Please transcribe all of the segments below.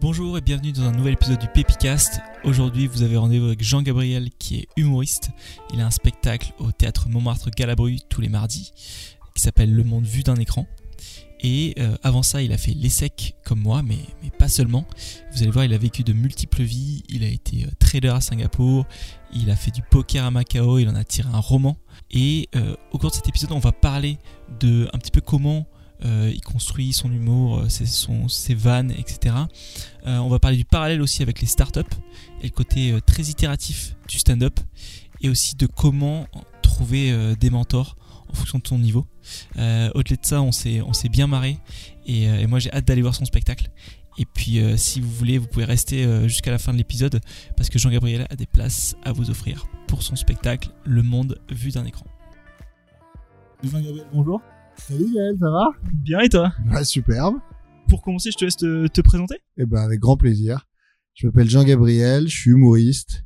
Bonjour et bienvenue dans un nouvel épisode du Pépicast. Aujourd'hui, vous avez rendez-vous avec Jean-Gabriel qui est humoriste. Il a un spectacle au théâtre Montmartre Galabru tous les mardis qui s'appelle Le monde vu d'un écran. Et euh, avant ça, il a fait l'ESSEC comme moi, mais, pas seulement. Vous allez voir, il a vécu de multiples vies. Il a été euh, trader à Singapour, il a fait du poker à Macao, il en a tiré un roman. Et euh, au cours de cet épisode, on va parler de un petit peu comment euh, il construit son humour, euh, ses, son, vannes, etc. Euh, on va parler du parallèle aussi avec les startups et le côté très itératif du stand-up et aussi de comment trouver des mentors en fonction de ton niveau. Au-delà de ça, on s'est bien marré et, moi j'ai hâte d'aller voir son spectacle. Et puis si vous voulez, vous pouvez rester jusqu'à la fin de l'épisode parce que Jean-Gabriel a des places à vous offrir pour son spectacle Le monde vu d'un écran. Jean-Gabriel, bonjour. Salut Gaël, ça va? Bien et toi? Superbe. Pour commencer, je te laisse te, te présenter. Eh ben, avec grand plaisir. Je m'appelle Jean-Gabriel, je suis humoriste,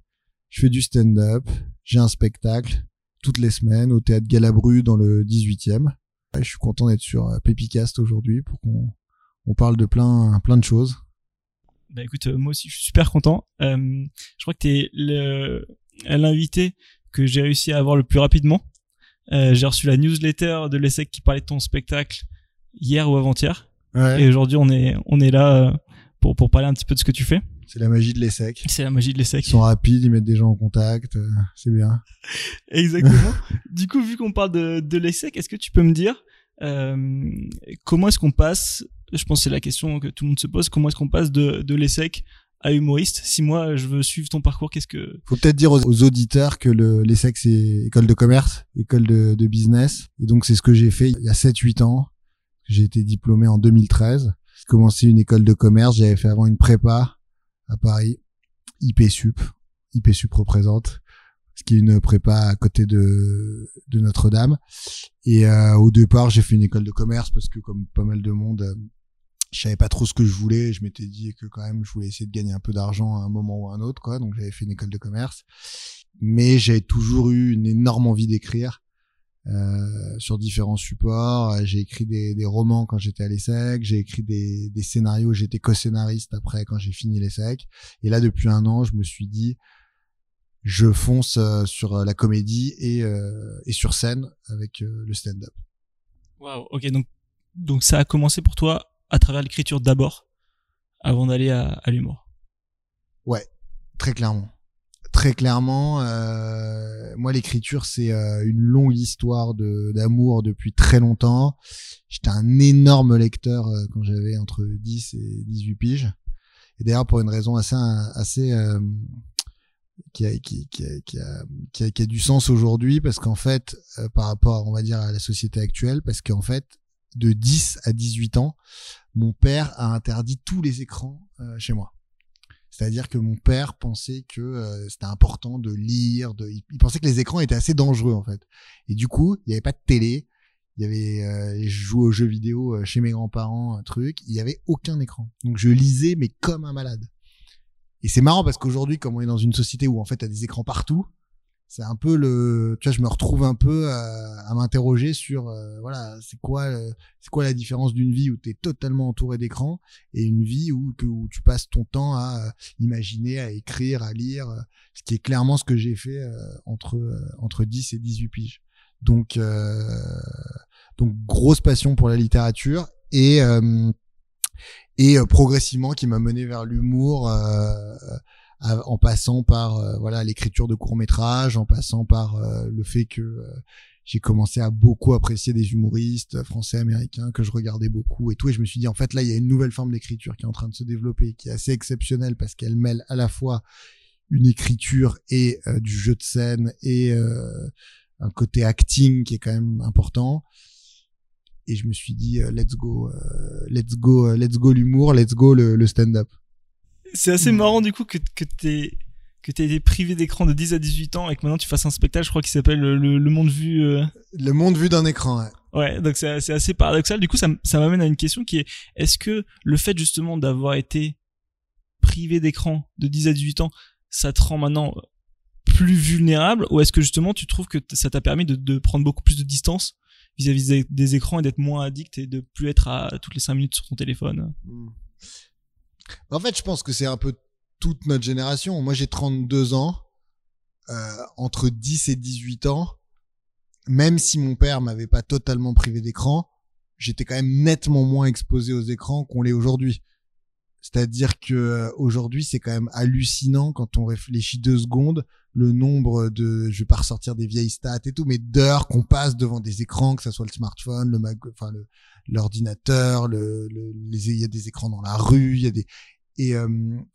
je fais du stand-up, j'ai un spectacle toutes les semaines au théâtre Galabru dans le 18e. Ouais, je suis content d'être sur euh, Pépicast aujourd'hui pour qu'on on parle de plein, plein de choses. Bah écoute, euh, moi aussi je suis super content. Euh, je crois que t'es le- l'invité que j'ai réussi à avoir le plus rapidement. Euh, j'ai reçu la newsletter de l'ESSEC qui parlait de ton spectacle hier ou avant-hier. Ouais. Et aujourd'hui on est, on est là euh, pour, pour parler un petit peu de ce que tu fais. C'est la magie de l'ESSEC. C'est la magie de l'ESSEC. Ils sont rapides, ils mettent des gens en contact, euh, c'est bien. Exactement. du coup, vu qu'on parle de, de l'ESSEC, est-ce que tu peux me dire euh, comment est-ce qu'on passe Je pense que c'est la question que tout le monde se pose. Comment est-ce qu'on passe de, de l'ESSEC à humoriste Si moi, je veux suivre ton parcours, qu'est-ce que Faut peut-être dire aux, auditeurs que le, l'ESSEC c'est école de commerce, école de, de business. Et donc c'est ce que j'ai fait il y a 7-8 ans. J'ai été diplômé en 2013. J'ai commencé une école de commerce. J'avais fait avant une prépa à Paris. IP Sup. IP Sup représente. Ce qui est une prépa à côté de, de Notre-Dame. Et euh, au départ, j'ai fait une école de commerce parce que comme pas mal de monde, euh, je savais pas trop ce que je voulais. Je m'étais dit que quand même, je voulais essayer de gagner un peu d'argent à un moment ou à un autre, quoi. Donc j'avais fait une école de commerce. Mais j'ai toujours eu une énorme envie d'écrire euh, sur différents supports. Euh, J'ai écrit des, des romans quand j'étais à l'ESSEC. J'ai écrit des, des scénarios. J'étais co-scénariste après quand j'ai fini l'ESSEC. Et là, depuis un an, je me suis dit, je fonce euh, sur euh, la comédie et, euh, et sur scène avec le stand-up. Waouh. Ok, donc donc ça a commencé pour toi à travers l'écriture d'abord, avant d'aller à, à l'humour. Très clairement. Très clairement, euh, moi l'écriture c'est euh, une longue histoire de d'amour depuis très longtemps. J'étais un énorme lecteur euh, quand j'avais entre 10 et 18 piges. Et d'ailleurs pour une raison assez assez euh, qui, a, qui, qui, a, qui, a, qui, a, qui a du sens aujourd'hui parce qu'en fait euh, par rapport on va dire à la société actuelle parce qu'en fait de 10 à 18 ans, mon père a interdit tous les écrans euh, chez moi. C'est-à-dire que mon père pensait que euh, c'était important de lire, il, pensait que les écrans étaient assez dangereux en fait. Et du coup, il n'y avait pas de télé, il y avait, euh, je jouais aux jeux vidéo chez mes grands-parents, un truc, il y avait aucun écran. Donc je lisais mais comme un malade. Et c'est marrant parce qu'aujourd'hui, comme on est dans une société où en fait a des écrans partout, c'est un peu le, tu vois, je me retrouve un peu à, à m'interroger sur, euh, voilà, c'est quoi, euh, c'est quoi la différence d'une vie où tu es totalement entouré d'écrans et une vie où, que- où tu passes ton temps à euh, imaginer, à écrire, à lire, euh, ce qui est clairement ce que j'ai fait entre entre 10 et 18 piges. Donc donc grosse passion pour la littérature et et progressivement qui m'a mené vers l'humour en passant par euh, voilà l'écriture de courts métrages, en passant par euh, le fait que euh, j'ai commencé à beaucoup apprécier des humoristes français, américains que je regardais beaucoup et tout. Et je me suis dit, en fait, là, il y a une nouvelle forme d'écriture qui est en train de se développer, qui est assez exceptionnelle parce qu'elle mêle à la fois une écriture et euh, du jeu de scène et euh, un côté acting qui est quand même important. Et je me suis dit, euh, let's go, euh, let's go, euh, let's go l'humour, let's go le, le stand-up. C'est assez marrant du coup que que t'es que t'aies été privé d'écran de 10 à 18 ans et que maintenant tu fasses un spectacle, je crois qui s'appelle le, le, le monde vu. euh, Le monde vu d'un écran. ouais. Ouais, donc c'est c'est assez paradoxal. Du coup, ça, ça m'amène à une question qui est est-ce que le fait justement d'avoir été privé d'écran de 10 à 18 ans, ça te rend maintenant plus vulnérable? Ou est-ce que justement tu trouves que ça t'a permis de, de prendre beaucoup plus de distance vis-à-vis des, des écrans et d'être moins addict et de plus être à toutes les 5 minutes sur ton téléphone? Mm. En fait, je pense que c'est un peu toute notre génération. Moi, j'ai 32 ans. Euh, entre 10 et 18 ans, même si mon père m'avait pas totalement privé d'écran, j'étais quand même nettement moins exposé aux écrans qu'on l'est aujourd'hui. C'est-à-dire que euh, aujourd'hui, c'est quand même hallucinant quand on réfléchit deux secondes le nombre de, je vais pas ressortir des vieilles stats et tout, mais d'heures qu'on passe devant des écrans, que ça soit le smartphone, le mag, enfin l'ordinateur, le, il y a des écrans dans la rue, il y a des et euh,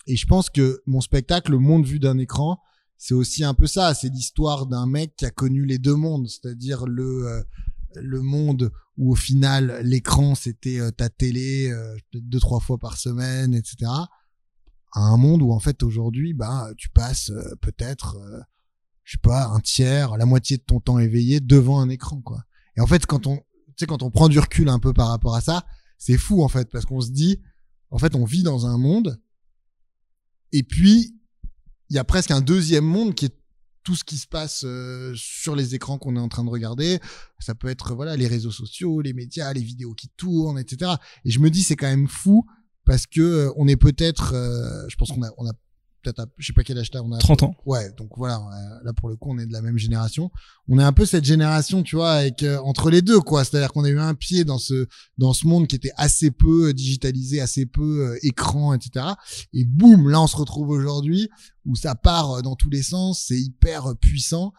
et je pense que mon spectacle, le monde vu d'un écran, c'est aussi un peu ça. C'est l'histoire d'un mec qui a connu les deux mondes, c'est-à-dire le euh, le monde où au final l'écran c'était euh, ta télé euh, deux trois fois par semaine, etc. À un monde où en fait aujourd'hui, bah tu passes peut-être, je sais pas, un tiers, la moitié de ton temps éveillé devant un écran, quoi. Et en fait, quand on, tu sais, quand on prend du recul un peu par rapport à ça, c'est fou en fait parce qu'on se dit, en fait, on vit dans un monde et puis il y a presque un deuxième monde qui est tout ce qui se passe euh, sur les écrans qu'on est en train de regarder. Ça peut être voilà les réseaux sociaux, les médias, les vidéos qui tournent, etc. Et je me dis c'est quand même fou parce que euh, on est peut-être, euh, je pense qu'on a on a peut-être, je sais pas quel âge t'as, on a 30 ans. Ouais, donc voilà, là pour le coup, on est de la même génération. On est un peu cette génération, tu vois, avec euh, entre les deux, quoi. C'est-à-dire qu'on a eu un pied dans ce dans ce monde qui était assez peu euh, digitalisé, assez peu euh, écran, etc. Et boum, là, on se retrouve aujourd'hui où ça part dans tous les sens, c'est hyper puissant.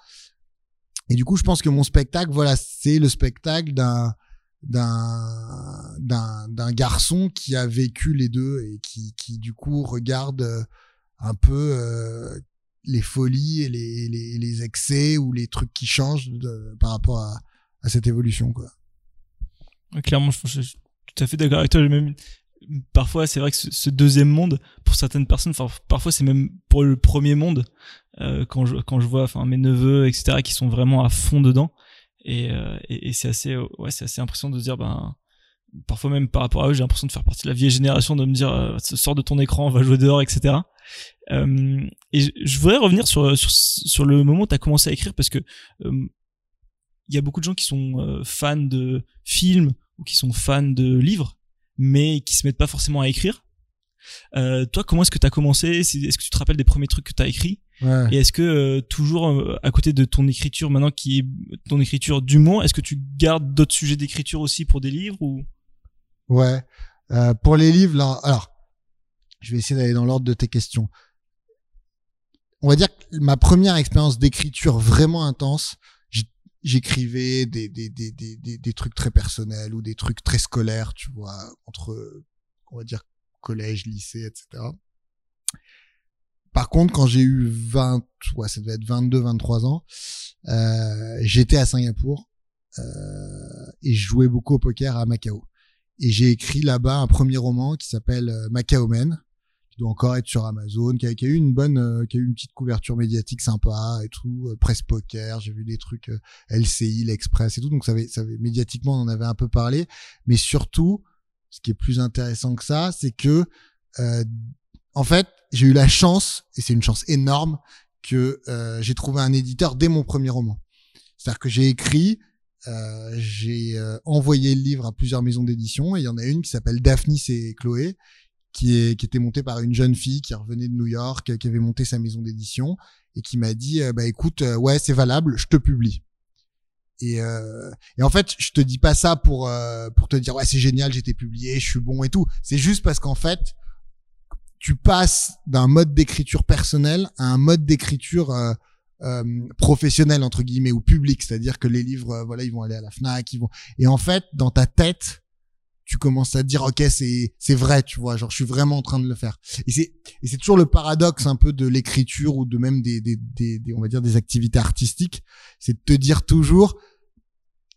Et du coup, je pense que mon spectacle, voilà, c'est le spectacle d'un d'un d'un d'un garçon qui a vécu les deux et qui qui du coup regarde un peu euh, les folies et les, les, excès ou les trucs qui changent par rapport à, cette évolution quoi. Clairement, je, suis tout à fait d'accord avec toi. Même, parfois, c'est vrai que ce, deuxième monde, pour certaines personnes, parfois c'est même pour le premier monde. Euh, quand je quand je vois, mes neveux, etc., qui sont vraiment à fond dedans, et, euh, et, c'est assez, ouais, assez impressionnant de dire, ben parfois même par rapport à eux, j'ai l'impression de faire partie de la vieille génération, de me dire, euh, sors de ton écran, on va jouer dehors, etc. Euh, et je voudrais revenir sur, sur, sur le moment où tu as commencé à écrire, parce que euh, il y a beaucoup de gens qui sont euh, fans de films ou qui sont fans de livres, mais qui se mettent pas forcément à écrire. Euh, toi, comment est-ce que tu as commencé Est-ce que tu te rappelles des premiers trucs que tu as écrits ouais. Et est-ce que toujours à côté de ton écriture maintenant qui est ton écriture d'humour, est-ce que tu gardes d'autres sujets d'écriture aussi pour des livres ou? Ouais. Euh, pour les livres, là, alors, je vais essayer d'aller dans l'ordre de tes questions. On va dire que ma première expérience d'écriture vraiment intense, j'écrivais des, des, des, des, des trucs très personnels ou des trucs très scolaires, tu vois, entre, on va dire, collège, lycée, etc. Par contre, quand j'ai eu 20, ouais, ça devait être 22, 23 ans, euh, j'étais à Singapour euh, et je jouais beaucoup au poker à Macao et j'ai écrit là-bas un premier roman qui s'appelle euh, Macao Man qui doit encore être sur Amazon, qui a, qui a eu une bonne, euh, qui a eu une petite couverture médiatique sympa et tout, euh, presse poker, j'ai vu des trucs LCI, l'Express et tout, donc ça avait, ça avait, médiatiquement on en avait un peu parlé, mais surtout, ce qui est plus intéressant que ça, c'est que en fait, j'ai eu la chance, et c'est une chance énorme, que j'ai trouvé un éditeur dès mon premier roman. C'est-à-dire que j'ai écrit, euh, j'ai euh, envoyé le livre à plusieurs maisons d'édition et il y en a une qui s'appelle Daphnis et Chloé qui est qui était montée par une jeune fille qui revenait de New York qui avait monté sa maison d'édition et qui m'a dit euh, bah écoute ouais c'est valable je te publie et, et en fait je te dis pas ça pour pour te dire ouais c'est génial j'ai été publié je suis bon et tout c'est juste parce qu'en fait tu passes d'un mode d'écriture personnel à un mode d'écriture euh, professionnel entre guillemets ou public, c'est-à-dire que les livres, euh, voilà, ils vont aller à la Fnac, ils vont. Et en fait, dans ta tête, tu commences à dire ok c'est c'est vrai tu vois genre je suis vraiment en train de le faire et c'est et c'est toujours le paradoxe un peu de l'écriture ou de même des, des, des, des on va dire des activités artistiques c'est de te dire toujours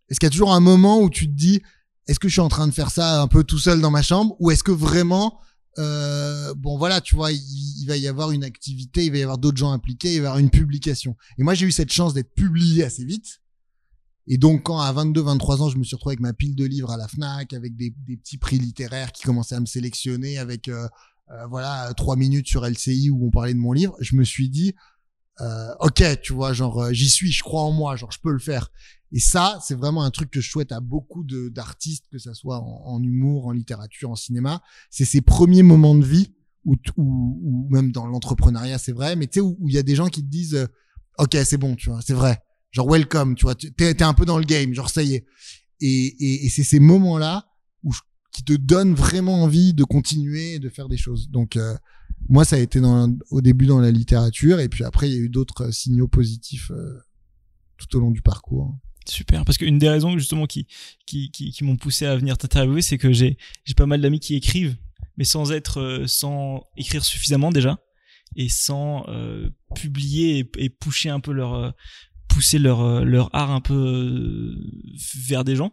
est-ce qu'il y a toujours un moment où tu te dis est-ce que je suis en train de faire ça un peu tout seul dans ma chambre ou est-ce que vraiment euh, bon voilà, tu vois, il, va y avoir une activité, il va y avoir d'autres gens impliqués, il va y avoir une publication. Et moi, j'ai eu cette chance d'être publié assez vite. Et donc, quand à 22, 23 ans, je me suis retrouvé avec ma pile de livres à la Fnac, avec des, des petits prix littéraires qui commençaient à me sélectionner, avec euh, euh, voilà trois minutes sur LCI où on parlait de mon livre, je me suis dit, euh, ok, tu vois, genre j'y suis, je crois en moi, genre je peux le faire. Et ça, c'est vraiment un truc que je souhaite à beaucoup d'artistes, que ça soit en, humour, en littérature, en cinéma. C'est ces premiers moments de vie ou, ou, ou même dans l'entrepreneuriat, c'est vrai, mais tu sais, où il y a des gens qui te disent, euh, ok, c'est bon, tu vois, c'est vrai. Genre, welcome, tu vois, t'es, t'es un peu dans le game, genre, ça y est. Et, et, c'est ces moments-là où qui te donnent vraiment envie de continuer et de faire des choses. Donc, euh, moi, ça a été au début dans la littérature, et puis après, il y a eu d'autres signaux positifs euh, tout au long du parcours. Super, parce qu'une des raisons justement qui qui, qui, m'ont poussé à venir t'interviewer, c'est que j'ai j'ai pas mal d'amis qui écrivent, mais sans être euh, sans écrire suffisamment déjà et sans euh, publier et, et, pousser un peu leur euh, pousser leur euh, leur art un peu vers des gens.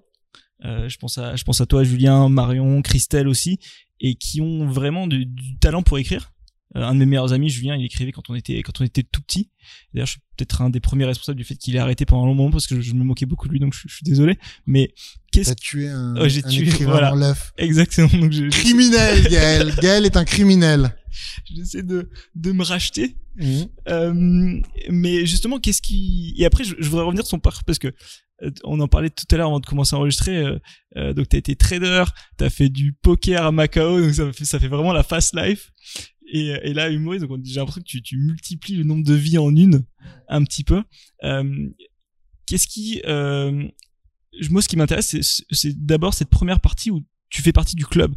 je pense à je pense à toi Julien, Marion, Christelle aussi et qui ont vraiment du, talent pour écrire euh, un de mes meilleurs amis, Julien, il écrivait quand on était quand on était tout petit. D'ailleurs, je suis peut-être un des premiers responsables du fait qu'il ait arrêté pendant un long moment parce que je, me moquais beaucoup de lui, donc je, je suis désolé. Mais qu'est-ce T'as tué un, oh, j'ai un tué, voilà. Exactement. Donc je, criminel, Gaël. Gaël est un criminel. J'essaie de de me racheter. Mmh. Euh, mais justement, qu'est-ce qui et après, je, je voudrais revenir sur son parcours parce que euh, on en parlait tout à l'heure avant de commencer à enregistrer. Euh, euh, donc, t'as été trader, t'as fait du poker à Macao, donc ça fait, ça fait vraiment la fast life. Et, et là, humoriste, j'ai l'impression que tu, tu multiplies le nombre de vies en une, un petit peu. Euh, Qu'est-ce qui, euh, moi, ce qui m'intéresse, c'est d'abord cette première partie où tu fais partie du club.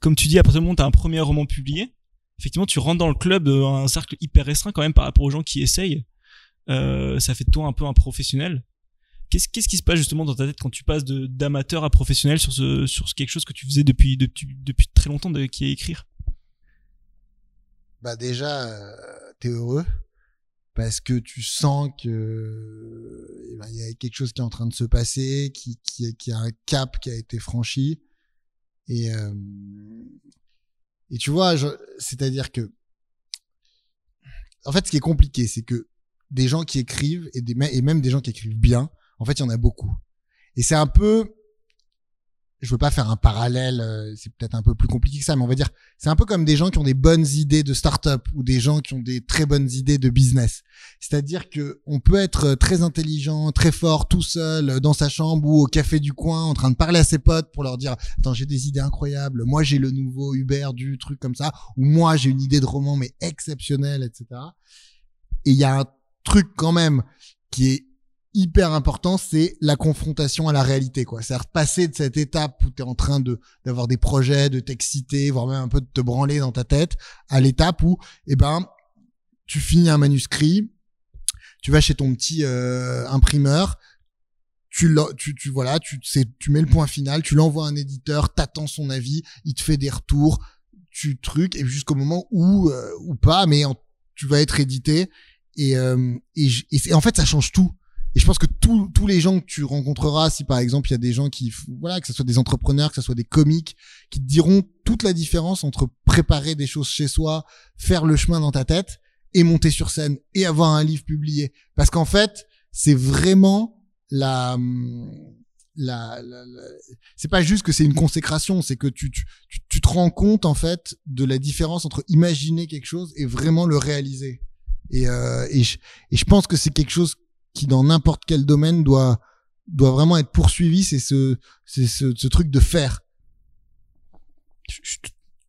Comme tu dis, à partir du moment où as un premier roman publié, effectivement, tu rentres dans le club, euh, un cercle hyper restreint quand même par rapport aux gens qui essayent. Euh, ça fait de toi un peu un professionnel. Qu'est-ce qu'est-ce qui se passe justement dans ta tête quand tu passes d'amateur à professionnel sur ce sur quelque chose que tu faisais depuis depuis depuis très longtemps qui est écrire? Bah déjà euh, t'es heureux parce que tu sens que eh ben, il y a quelque chose qui est en train de se passer, qui qui qui a un cap qui a été franchi et euh, et tu vois, c'est-à-dire que en fait ce qui est compliqué, c'est que des gens qui écrivent et des et même des gens qui écrivent bien, en fait, il y en a beaucoup. Et c'est un peu je veux pas faire un parallèle, euh, c'est peut-être un peu plus compliqué que ça, mais on va dire, c'est un peu comme des gens qui ont des bonnes idées de start-up ou des gens qui ont des très bonnes idées de business. C'est-à-dire que on peut être très intelligent, très fort, tout seul, dans sa chambre ou au café du coin, en train de parler à ses potes pour leur dire, attends, j'ai des idées incroyables, moi j'ai le nouveau Uber du truc comme ça, ou moi j'ai une idée de roman mais exceptionnelle, etc. Et il y a un truc quand même qui est hyper important, c'est la confrontation à la réalité, quoi. C'est-à-dire passer de cette étape où tu es en train de d'avoir des projets, de t'exciter, voire même un peu de te branler dans ta tête, à l'étape où, eh ben, tu finis un manuscrit, tu vas chez ton petit euh, imprimeur, tu, tu, tu voilà, tu, tu mets le point final, tu l'envoies à un éditeur, t'attends son avis, il te fait des retours, tu trucs, et jusqu'au moment où euh, ou pas, mais tu vas être édité. Et, euh, et, et en fait, ça change tout et je pense que tous tous les gens que tu rencontreras, si par exemple il y a des gens qui, voilà, que ce soit des entrepreneurs, que ce soit des comiques, qui te diront toute la différence entre préparer des choses chez soi, faire le chemin dans ta tête et monter sur scène et avoir un livre publié. Parce qu'en fait, c'est vraiment la, la, la, c'est pas juste que c'est une consécration, c'est que tu, tu, tu te rends compte en fait de la différence entre imaginer quelque chose et vraiment le réaliser. Et, euh, et, je, et je pense que c'est quelque chose qui dans n'importe quel domaine doit doit vraiment être poursuivi, c'est ce c'est ce, truc de faire. Je, suis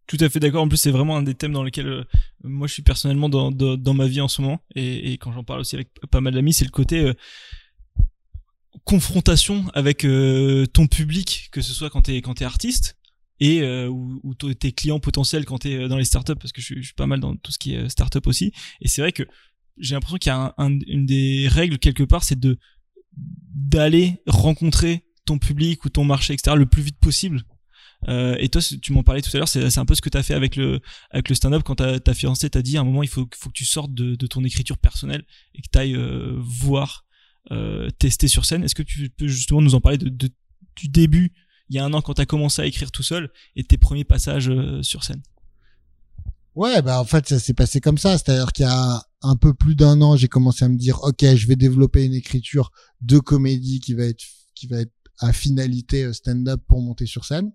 tout à fait d'accord. En plus, c'est vraiment un des thèmes dans lesquels euh, moi je suis personnellement dans, dans, ma vie en ce moment et, quand j'en parle aussi avec pas mal d'amis, c'est le côté euh, confrontation avec euh, ton public, que ce soit quand t'es quand t'es artiste et ou, tes clients potentiels quand t'es dans les startups parce que je suis, pas mal dans tout ce qui est startup aussi et c'est vrai que j'ai l'impression qu'il y a un, une des règles quelque part, c'est de d'aller rencontrer ton public ou ton marché, etc. le plus vite possible. Euh, et toi, tu m'en parlais tout à l'heure, c'est un peu ce que tu as fait avec le, avec le stand-up quand ta, fiancée t'a dit à un moment il faut, faut que tu sortes de, de ton écriture personnelle et que tu ailles euh, voir, euh, tester sur scène. Est-ce que tu peux justement nous en parler de, de du début, il y a un an quand tu as commencé à écrire tout seul et tes premiers passages euh, sur scène? Ouais, bah en fait ça s'est passé comme ça, c'est-à-dire qu'il y a un peu plus d'un an, j'ai commencé à me dire OK, je vais développer une écriture de comédie qui va être qui va être à finalité euh, stand-up pour monter sur scène.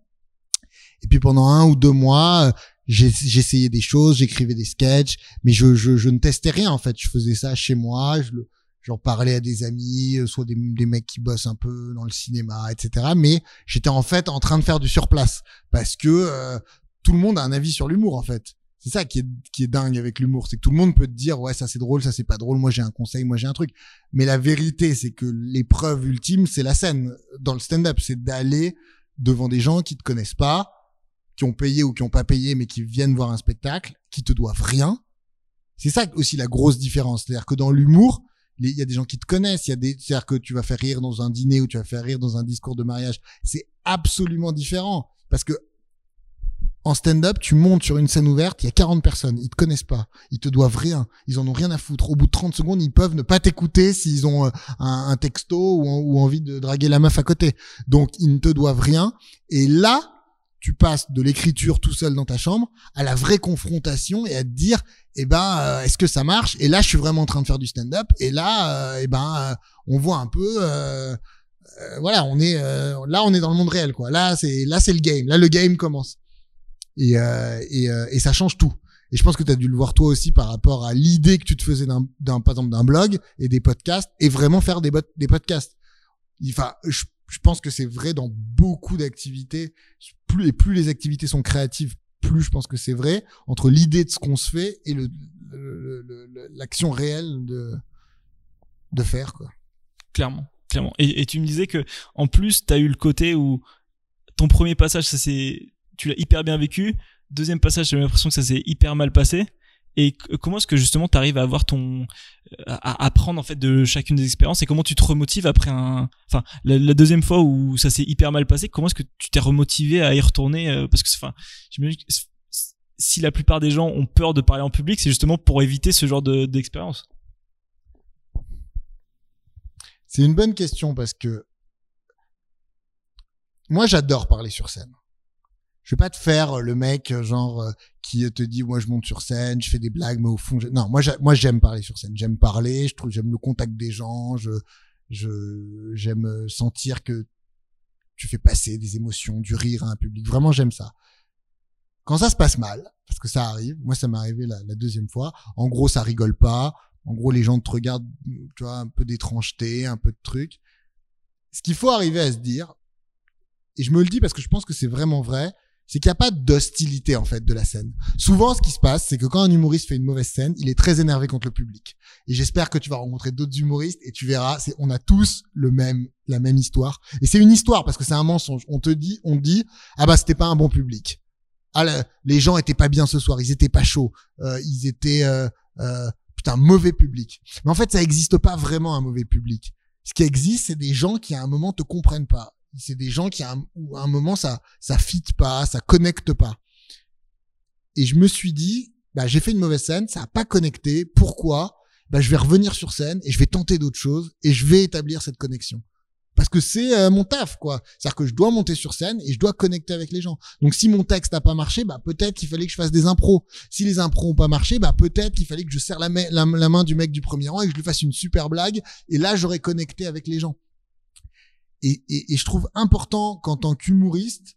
Et puis pendant un ou deux mois, euh, j'essayais des choses, j'écrivais des sketchs, mais je, je, je ne testais rien en fait. Je faisais ça chez moi, je le j'en parlais à des amis, euh, soit des, des, mecs qui bossent un peu dans le cinéma, etc. Mais j'étais en fait en train de faire du surplace parce que tout le monde a un avis sur l'humour en fait C'est ça qui est, qui est dingue avec l'humour, c'est que tout le monde peut te dire ouais ça c'est drôle, ça c'est pas drôle, moi j'ai un conseil, moi j'ai un truc. Mais la vérité c'est que l'épreuve ultime c'est la scène dans le stand-up, c'est d'aller devant des gens qui te connaissent pas, qui ont payé ou qui ont pas payé mais qui viennent voir un spectacle, qui te doivent rien. C'est ça aussi la grosse différence, c'est-à-dire que dans l'humour, il y a des gens qui te connaissent, il y a des, c'est-à-dire que tu vas faire rire dans un dîner ou tu vas faire rire dans un discours de mariage, c'est absolument différent parce que en stand-up, tu montes sur une scène ouverte, il y a 40 personnes, ils te connaissent pas, ils te doivent rien, ils en ont rien à foutre. Au bout de 30 secondes, ils peuvent ne pas t'écouter s'ils ont euh, un, texto ou, envie de draguer la meuf à côté. Donc, ils ne te doivent rien. Et là, tu passes de l'écriture tout seul dans ta chambre à la vraie confrontation et à te dire, eh ben, euh, est-ce que ça marche? Et là, je suis vraiment en train de faire du stand-up. Et là, euh, eh ben, on voit un peu. voilà, on est là, on est dans le monde réel, quoi. Là, c'est là, c'est le game. Là, le game commence et, euh, et, euh, et ça change tout. Et je pense que tu as dû le voir toi aussi par rapport à l'idée que tu te faisais d'un, d'un par exemple d'un blog et des podcasts et vraiment faire des, des podcasts. Enfin, je, je pense que c'est vrai dans beaucoup d'activités. Plus et plus les activités sont créatives, plus je pense que c'est vrai entre l'idée de ce qu'on se fait et le, l'action réelle de de faire quoi. Clairement, clairement. Et, et tu me disais que en plus tu as eu le côté où ton premier passage ça s'est tu l'as hyper bien vécu. Deuxième passage, j'ai l'impression que ça s'est hyper mal passé. Et comment est-ce que justement tu arrives à avoir ton à apprendre en fait de chacune des expériences? Et comment tu te remotives après un enfin la, deuxième fois où ça s'est hyper mal passé comment est-ce que tu t'es remotivé à y retourner euh, parce que enfin j'imagine si la plupart des gens ont peur de parler en public c'est justement pour éviter ce genre de d'expérience c'est une bonne question parce que moi j'adore parler sur scène je vais pas te faire euh, le mec euh, genre euh, qui te dit moi je monte sur scène, je fais des blagues mais au fond non, moi moi j'aime parler sur scène, j'aime parler, je trouve j'aime le contact des gens, je je j'aime sentir que tu fais passer des émotions, du rire à un public. Vraiment j'aime ça. Quand ça se passe mal, parce que ça arrive, moi ça m'est arrivé la, la deuxième fois, en gros ça rigole pas, en gros les gens te regardent, tu vois, un peu d'étrangeté, un peu de trucs. Ce qu'il faut arriver à se dire, et je me le dis parce que je pense que c'est vraiment vrai, c'est qu'il n'y a pas d'hostilité en fait de la scène. Souvent, ce qui se passe, c'est que quand un humoriste fait une mauvaise scène, il est très énervé contre le public. Et j'espère que tu vas rencontrer d'autres humoristes et tu verras, c'est, on a tous le même, la même histoire. Et c'est une histoire parce que c'est un mensonge. On te dit, on dit, ah bah c'était pas un bon public. Ah, les gens étaient pas bien ce soir, ils étaient pas chauds, euh, ils étaient euh, euh, putain mauvais public. Mais en fait, ça existe pas vraiment un mauvais public. Ce qui existe, c'est des gens qui à un moment te comprennent pas c'est des gens qui à un, moment ça ça fit pas, ça connecte pas. Et je me suis dit, bah j'ai fait une mauvaise scène, ça a pas connecté. Pourquoi? Bah je vais revenir sur scène et je vais tenter d'autres choses et je vais établir cette connexion. Parce que c'est euh, mon taf, quoi. C'est-à-dire que je dois monter sur scène et je dois connecter avec les gens. Donc si mon texte n'a pas marché, bah peut-être qu'il fallait que je fasse des impros. Si les impros ont pas marché, bah peut-être qu'il fallait que je serre la, la main du mec du premier rang et que je lui fasse une super blague. Et là, j'aurais connecté avec les gens. Et, et, et je trouve important qu'en tant qu'humoriste,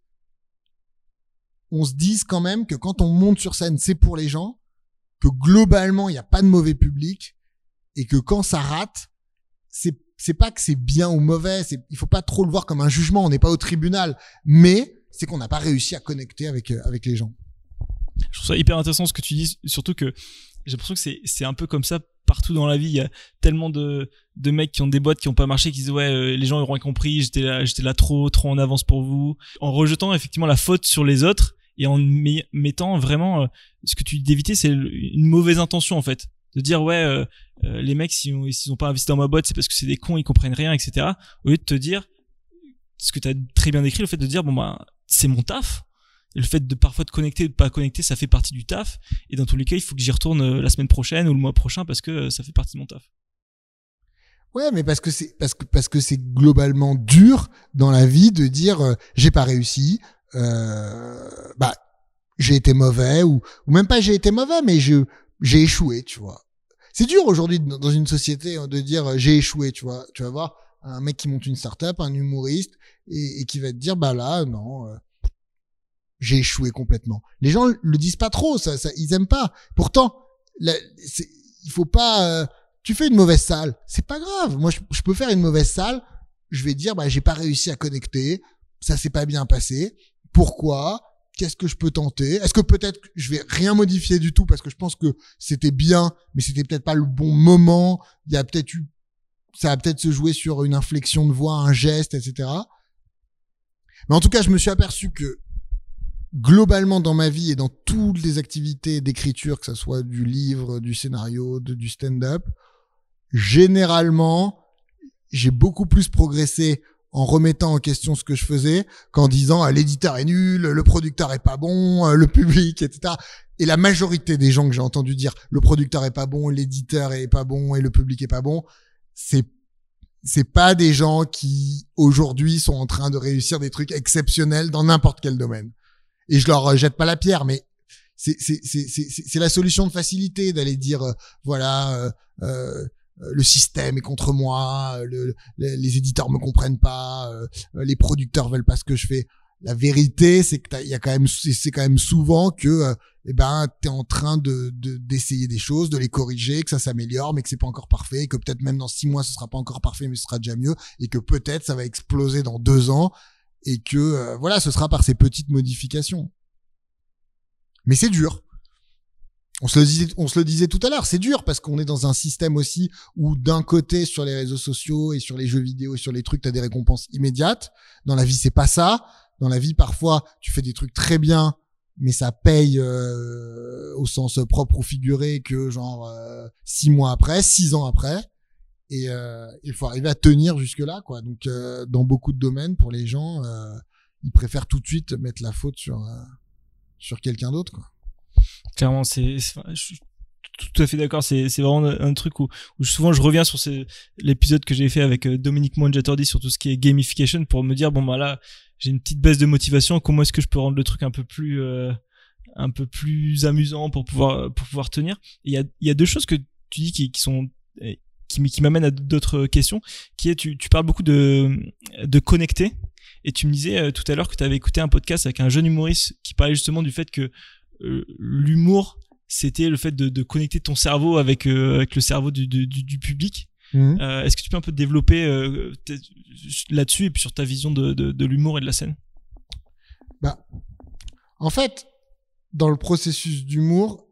on se dise quand même que quand on monte sur scène, c'est pour les gens, que globalement, il n'y a pas de mauvais public, et que quand ça rate, c'est c'est pas que c'est bien ou mauvais, c'est il faut pas trop le voir comme un jugement, on n'est pas au tribunal, mais c'est qu'on n'a pas réussi à connecter avec euh, avec les gens. Je trouve ça hyper intéressant ce que tu dis, surtout que j'ai l'impression que c'est c'est un peu comme ça partout dans la vie. Il y a tellement de, de mecs qui ont des boîtes qui ont pas marché, qui disent ouais, euh, les gens auront compris, j'étais là, j'étais là trop, trop en avance pour vous. En rejetant effectivement la faute sur les autres et en mettant vraiment euh, ce que tu dis d'éviter, c'est une mauvaise intention en fait. De dire ouais, euh, les mecs s'ils ont, ont pas investi dans ma boîte, c'est parce que c'est des cons, ils comprennent rien, etc. Au lieu de te dire ce que tu as très bien décrit, le fait de dire bon bah c'est mon taf, le fait de parfois de connecter ou de pas connecter, ça fait partie du taf. Et dans tous les cas, il faut que j'y retourne euh, la semaine prochaine ou le mois prochain parce que euh, ça fait partie de mon taf. Ouais, mais parce que c'est parce que parce que c'est globalement dur dans la vie de dire euh, j'ai pas réussi, euh, bah j'ai été mauvais ou ou même pas j'ai été mauvais, mais je j'ai échoué, tu vois. C'est dur aujourd'hui dans une société hein, de dire j'ai échoué, tu vois. Tu vas voir un mec qui monte une startup, un humoriste et, et qui va te dire bah là non j'ai échoué complètement. Les gens le disent pas trop, ça, ça ils aiment pas. Pourtant, il faut pas. Euh, tu fais une mauvaise salle, c'est pas grave. Moi, je, peux faire une mauvaise salle. Je vais dire, bah, j'ai pas réussi à connecter, ça s'est pas bien passé. Pourquoi? Qu'est-ce que je peux tenter? Est-ce que peut-être je vais rien modifier du tout parce que je pense que c'était bien, mais c'était peut-être pas le bon moment. Il y a peut-être eu, ça va peut-être se jouer sur une inflexion de voix, un geste, etc. Mais en tout cas, je me suis aperçu que globalement dans ma vie et dans toutes les activités d'écriture, que ce soit du livre, du scénario, du stand-up, généralement, j'ai beaucoup plus progressé en remettant en question ce que je faisais qu'en disant ah, l'éditeur est nul, le producteur est pas bon, euh, le public, etc. Et la majorité des gens que j'ai entendu dire le producteur est pas bon, l'éditeur est pas bon et le public est pas bon, c'est c'est pas des gens qui aujourd'hui sont en train de réussir des trucs exceptionnels dans n'importe quel domaine. Et je leur jette pas la pierre, mais c'est c'est c'est c'est la solution de facilité d'aller dire euh, voilà euh, euh euh, le système est contre moi, le, les éditeurs me comprennent pas, euh, les producteurs veulent pas ce que je fais. La vérité, c'est que il y a quand même, c'est quand même souvent que, euh, eh ben, t'es en train de d'essayer des choses, de les corriger, que ça s'améliore, mais que c'est pas encore parfait, que peut-être même dans six mois ce sera pas encore parfait, mais ce sera déjà mieux, et que peut-être ça va exploser dans deux ans, et que voilà, ce sera par ces petites modifications. Mais c'est dur on se le disait, on se le disait tout à l'heure, c'est dur parce qu'on est dans un système aussi où d'un côté sur les réseaux sociaux et sur les jeux vidéo et sur les trucs, tu as des récompenses immédiates. Dans la vie, c'est pas ça. Dans la vie, parfois, tu fais des trucs très bien, mais ça paye euh, au sens propre ou figuré que genre euh, six mois après, six ans après. Et euh, il faut arriver à tenir jusque là, quoi. Donc, dans beaucoup de domaines, pour les gens, ils préfèrent tout de suite mettre la faute sur sur quelqu'un d'autre, quoi. Clairement c'est tout à fait d'accord. C'est c'est vraiment un truc où, où, souvent je reviens sur l'épisode que j'ai fait avec euh, Dominique Monjatordi sur tout ce qui est gamification pour me dire bon bah là j'ai une petite baisse de motivation. Comment est-ce que je peux rendre le truc un peu plus euh, un peu plus amusant pour pouvoir pour pouvoir tenir? Il y a il y a deux choses que tu dis qui, qui sont qui, qui m'amènent à d'autres questions qui est tu, tu parles beaucoup de de connecter et tu me disais euh, tout à l'heure que tu avais écouté un podcast avec un jeune humoriste qui parlait justement du fait que euh, l'humour, c'était le fait de, connecter ton cerveau avec, euh, avec le cerveau du, du, public. Mhm. Euh, est-ce que tu peux un peu développer là-dessus et puis sur ta vision de, de l'humour et de la scène? Bah, En fait, dans le processus d'humour,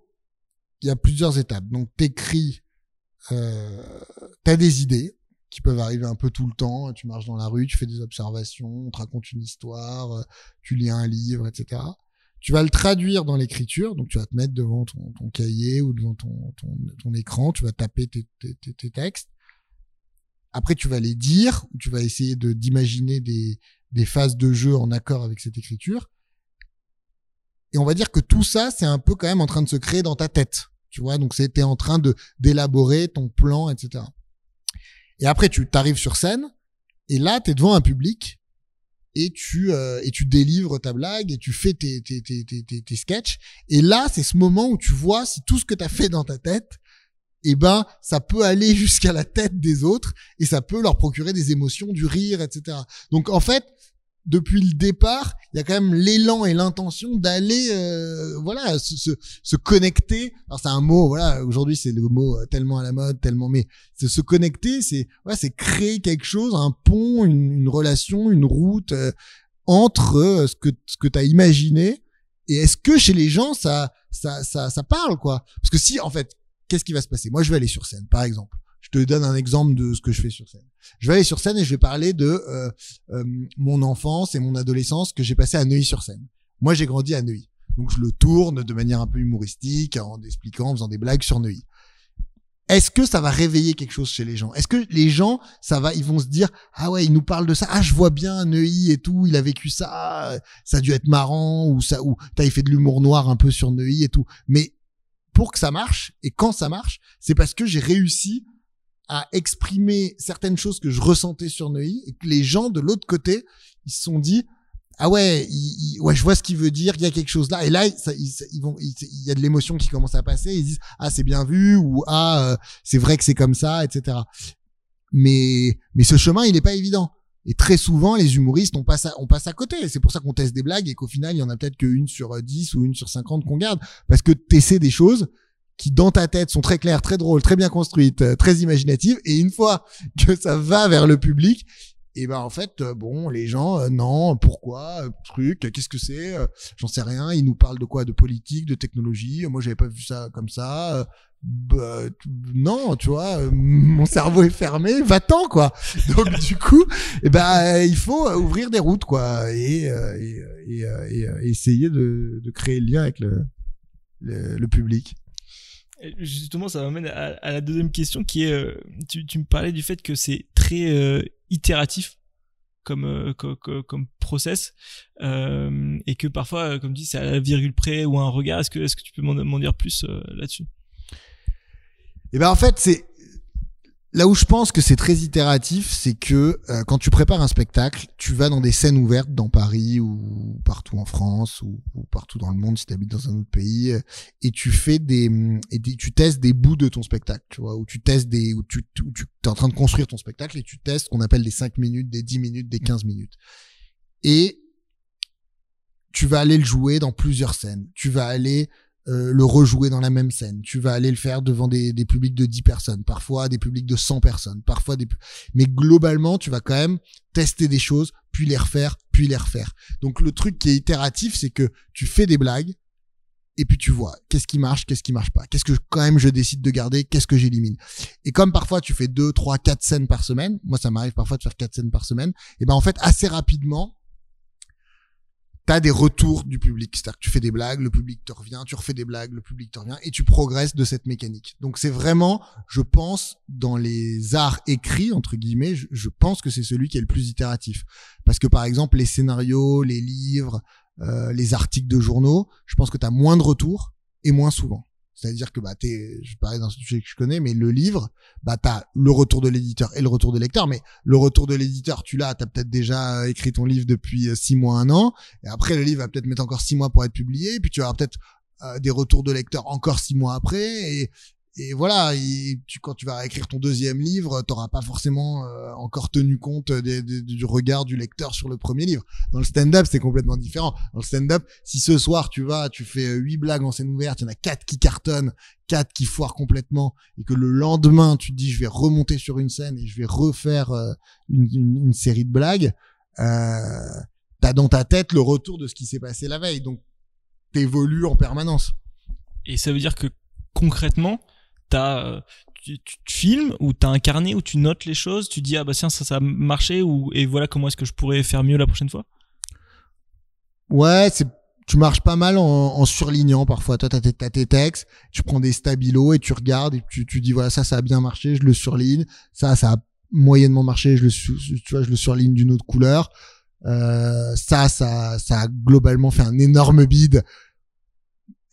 il y a plusieurs étapes. Donc, t'écris, euh, t'as des idées qui peuvent arriver un peu tout le temps. Tu marches dans la rue, tu fais des observations, on te raconte une histoire, tu lis un livre, etc. Tu vas le traduire dans l'écriture, donc tu vas te mettre devant ton, cahier ou devant ton, ton, écran, tu vas taper tes, tes, tes, textes. Après, tu vas les dire, tu vas essayer de d'imaginer des, des phases de jeu en accord avec cette écriture. Et on va dire que tout ça, c'est un peu quand même en train de se créer dans ta tête. Tu vois, donc c'était en train de d'élaborer ton plan, etc. Et après, tu t'arrives sur scène, et là, tu es devant un public et tu euh, et tu délivres ta blague et tu fais tes tes tes tes, tes sketchs. Et là c'est ce moment où tu vois si tout ce que tu as fait dans ta tête eh ben ça peut aller jusqu'à la tête des autres et ça peut leur procurer des émotions du rire etc donc en fait depuis le départ, il y a quand même l'élan et l'intention d'aller, euh, voilà, se, se, se, connecter. Alors c'est un mot, voilà, aujourd'hui c'est le mot euh, tellement à la mode, tellement, mais se connecter, c'est, ouais, c'est créer quelque chose, un pont, une, une relation, une route euh, entre ce que ce que t'as imaginé et est-ce que chez les gens ça ça ça ça parle quoi? Parce que si en fait, qu'est-ce qui va se passer? Moi, je vais aller sur scène, par exemple. Te donne un exemple de ce que je fais sur scène. Je vais aller sur scène et je vais parler de euh, euh, mon enfance et mon adolescence que j'ai passé à Neuilly-sur-Seine. Moi, j'ai grandi à Neuilly. Donc, je le tourne de manière un peu humoristique, en expliquant, en faisant des blagues sur Neuilly. Est-ce que ça va réveiller quelque chose chez les gens? Est-ce que les gens, ça va, ils vont se dire ah ouais, il nous parle de ça, ah je vois bien Neuilly et tout, il a vécu ça, ça a dû être marrant ou ça ou t'as fait de l'humour noir un peu sur Neuilly et tout. Mais pour que ça marche et quand ça marche, c'est parce que j'ai réussi à exprimer certaines choses que je ressentais sur Neuilly et que les gens de l'autre côté ils se sont dit ah ouais ouais je vois ce qu'il veut dire il y a quelque chose là et là ça, ils, vont il y a de l'émotion qui commence à passer ils disent ah c'est bien vu ou ah euh, c'est vrai que c'est comme ça etc mais mais ce chemin il est pas évident et très souvent, les humoristes, on passe à, on passe à côté. C'est pour ça qu'on teste des blagues et qu'au final, il y en a peut-être qu'une sur 10 ou une sur 50 qu'on garde. Parce que t'essaies des choses qui dans ta tête sont très claires, très drôles, très bien construites, euh, très imaginatives, et une fois que ça va vers le public, Et ben en fait, euh, bon, les gens, euh, non, pourquoi, truc, qu'est-ce que c'est, j'en sais rien. Ils nous parlent de quoi, de politique, de technologie. Moi, j'avais pas vu ça comme ça. bah, non, tu vois, mon cerveau est fermé, va-t'en quoi. Donc du coup, eh ben il faut ouvrir des routes quoi et et, et, et, essayer de, de créer le lien avec le, le, le public. Justement, ça m'amène à, à la deuxième question qui est, euh, tu, tu me parlais du fait que c'est très euh, itératif comme, euh, co- co- comme, process euh, et que parfois, euh, comme tu dis, c'est à la virgule près ou à un regard. Est-ce que, est-ce que tu peux m'en, dire plus euh, là-dessus? Et ben en fait, c'est là où je pense que c'est très itératif, c'est que euh, quand tu prépares un spectacle, tu vas dans des scènes ouvertes dans Paris ou partout en France ou, ou partout dans le monde si tu habites dans un autre pays et tu fais des et tu testes des bouts de ton spectacle, tu vois, où tu testes des où tu où tu es en train de construire ton spectacle et tu testes ce qu'on appelle des 5 minutes, des 10 minutes, des 15 minutes. Et tu vas aller le jouer dans plusieurs scènes. Tu vas aller euh, le rejouer dans la même scène. Tu vas aller le faire devant des, des publics de 10 personnes, parfois des publics de 100 personnes, parfois des... Mais globalement, tu vas quand même tester des choses, puis les refaire, puis les refaire. Donc le truc qui est itératif, c'est que tu fais des blagues, et puis tu vois qu'est-ce qui marche, qu'est-ce qui marche pas, qu'est-ce que quand même je décide de garder, qu'est-ce que j'élimine. Et comme parfois tu fais deux, trois, quatre scènes par semaine, moi ça m'arrive parfois de faire quatre scènes par semaine, et ben en fait assez rapidement t'as des retours du public. C'est-à-dire que tu fais des blagues, le public te revient, tu refais des blagues, le public te revient, et tu progresses de cette mécanique. Donc c'est vraiment, je pense, dans les arts écrits, entre guillemets, je, pense que c'est celui qui est le plus itératif. Parce que par exemple, les scénarios, les livres, euh, les articles de journaux, je pense que tu as moins de retours et moins souvent. C'est-à-dire que bah t'es, je parlais d'un sujet que je connais, mais le livre, bah t'as le retour de l'éditeur et le retour des lecteurs. Mais le retour de l'éditeur, tu l'as, t'as peut-être déjà euh, écrit ton livre depuis euh, six mois, un an, et après le livre va peut-être mettre encore six mois pour être publié, et puis tu auras peut-être euh, des retours de lecteurs encore six mois après, et et voilà, tu, quand tu vas écrire ton deuxième livre, t'auras pas forcément euh, encore tenu compte du regard du lecteur sur le premier livre. Dans le stand-up, c'est complètement différent. Dans le stand-up, si ce soir tu vas, tu fais euh, huit blagues en scène ouverte, il y en a quatre qui cartonnent, quatre qui foirent complètement, et que le lendemain tu te dis je vais remonter sur une scène et je vais refaire euh, une, une- une série de blagues, euh, t'as dans ta tête le retour de ce qui s'est passé la veille, donc t'évolues en permanence. Et ça veut dire que concrètement, t'as, euh, tu, te filmes ou t'as un carnet où tu notes les choses, tu dis ah bah tiens ça ça a marché ou et voilà comment est-ce que je pourrais faire mieux la prochaine fois? Ouais, c'est tu marches pas mal en, surlignant parfois. Toi, t'as tes, tes textes, tu prends des stabilos et tu regardes et tu, tu dis voilà ça, ça a bien marché, je le surligne. Ça, ça a moyennement marché, je le, tu vois, je le surligne d'une autre couleur. Euh, ça, ça, ça a globalement fait un énorme bide.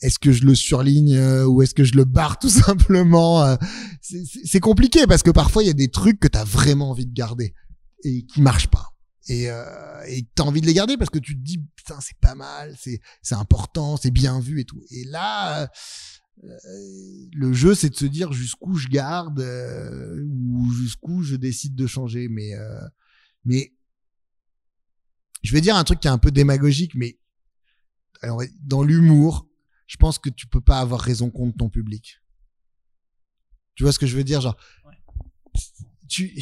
Est-ce que je le surligne euh, ou est-ce que je le barre tout simplement euh, C'est compliqué parce que parfois il y a des trucs que t'as vraiment envie de garder et qui marchent pas. Et euh, et t'as envie de les garder parce que tu te dis putain c'est pas mal c'est c'est important c'est bien vu et tout. Et là euh, le jeu c'est de se dire jusqu'où je garde euh, ou jusqu'où je décide de changer. Mais mais je vais dire un truc qui est un peu démagogique mais dans l'humour je pense que tu peux pas avoir raison contre ton public. Tu vois ce que je veux dire genre tu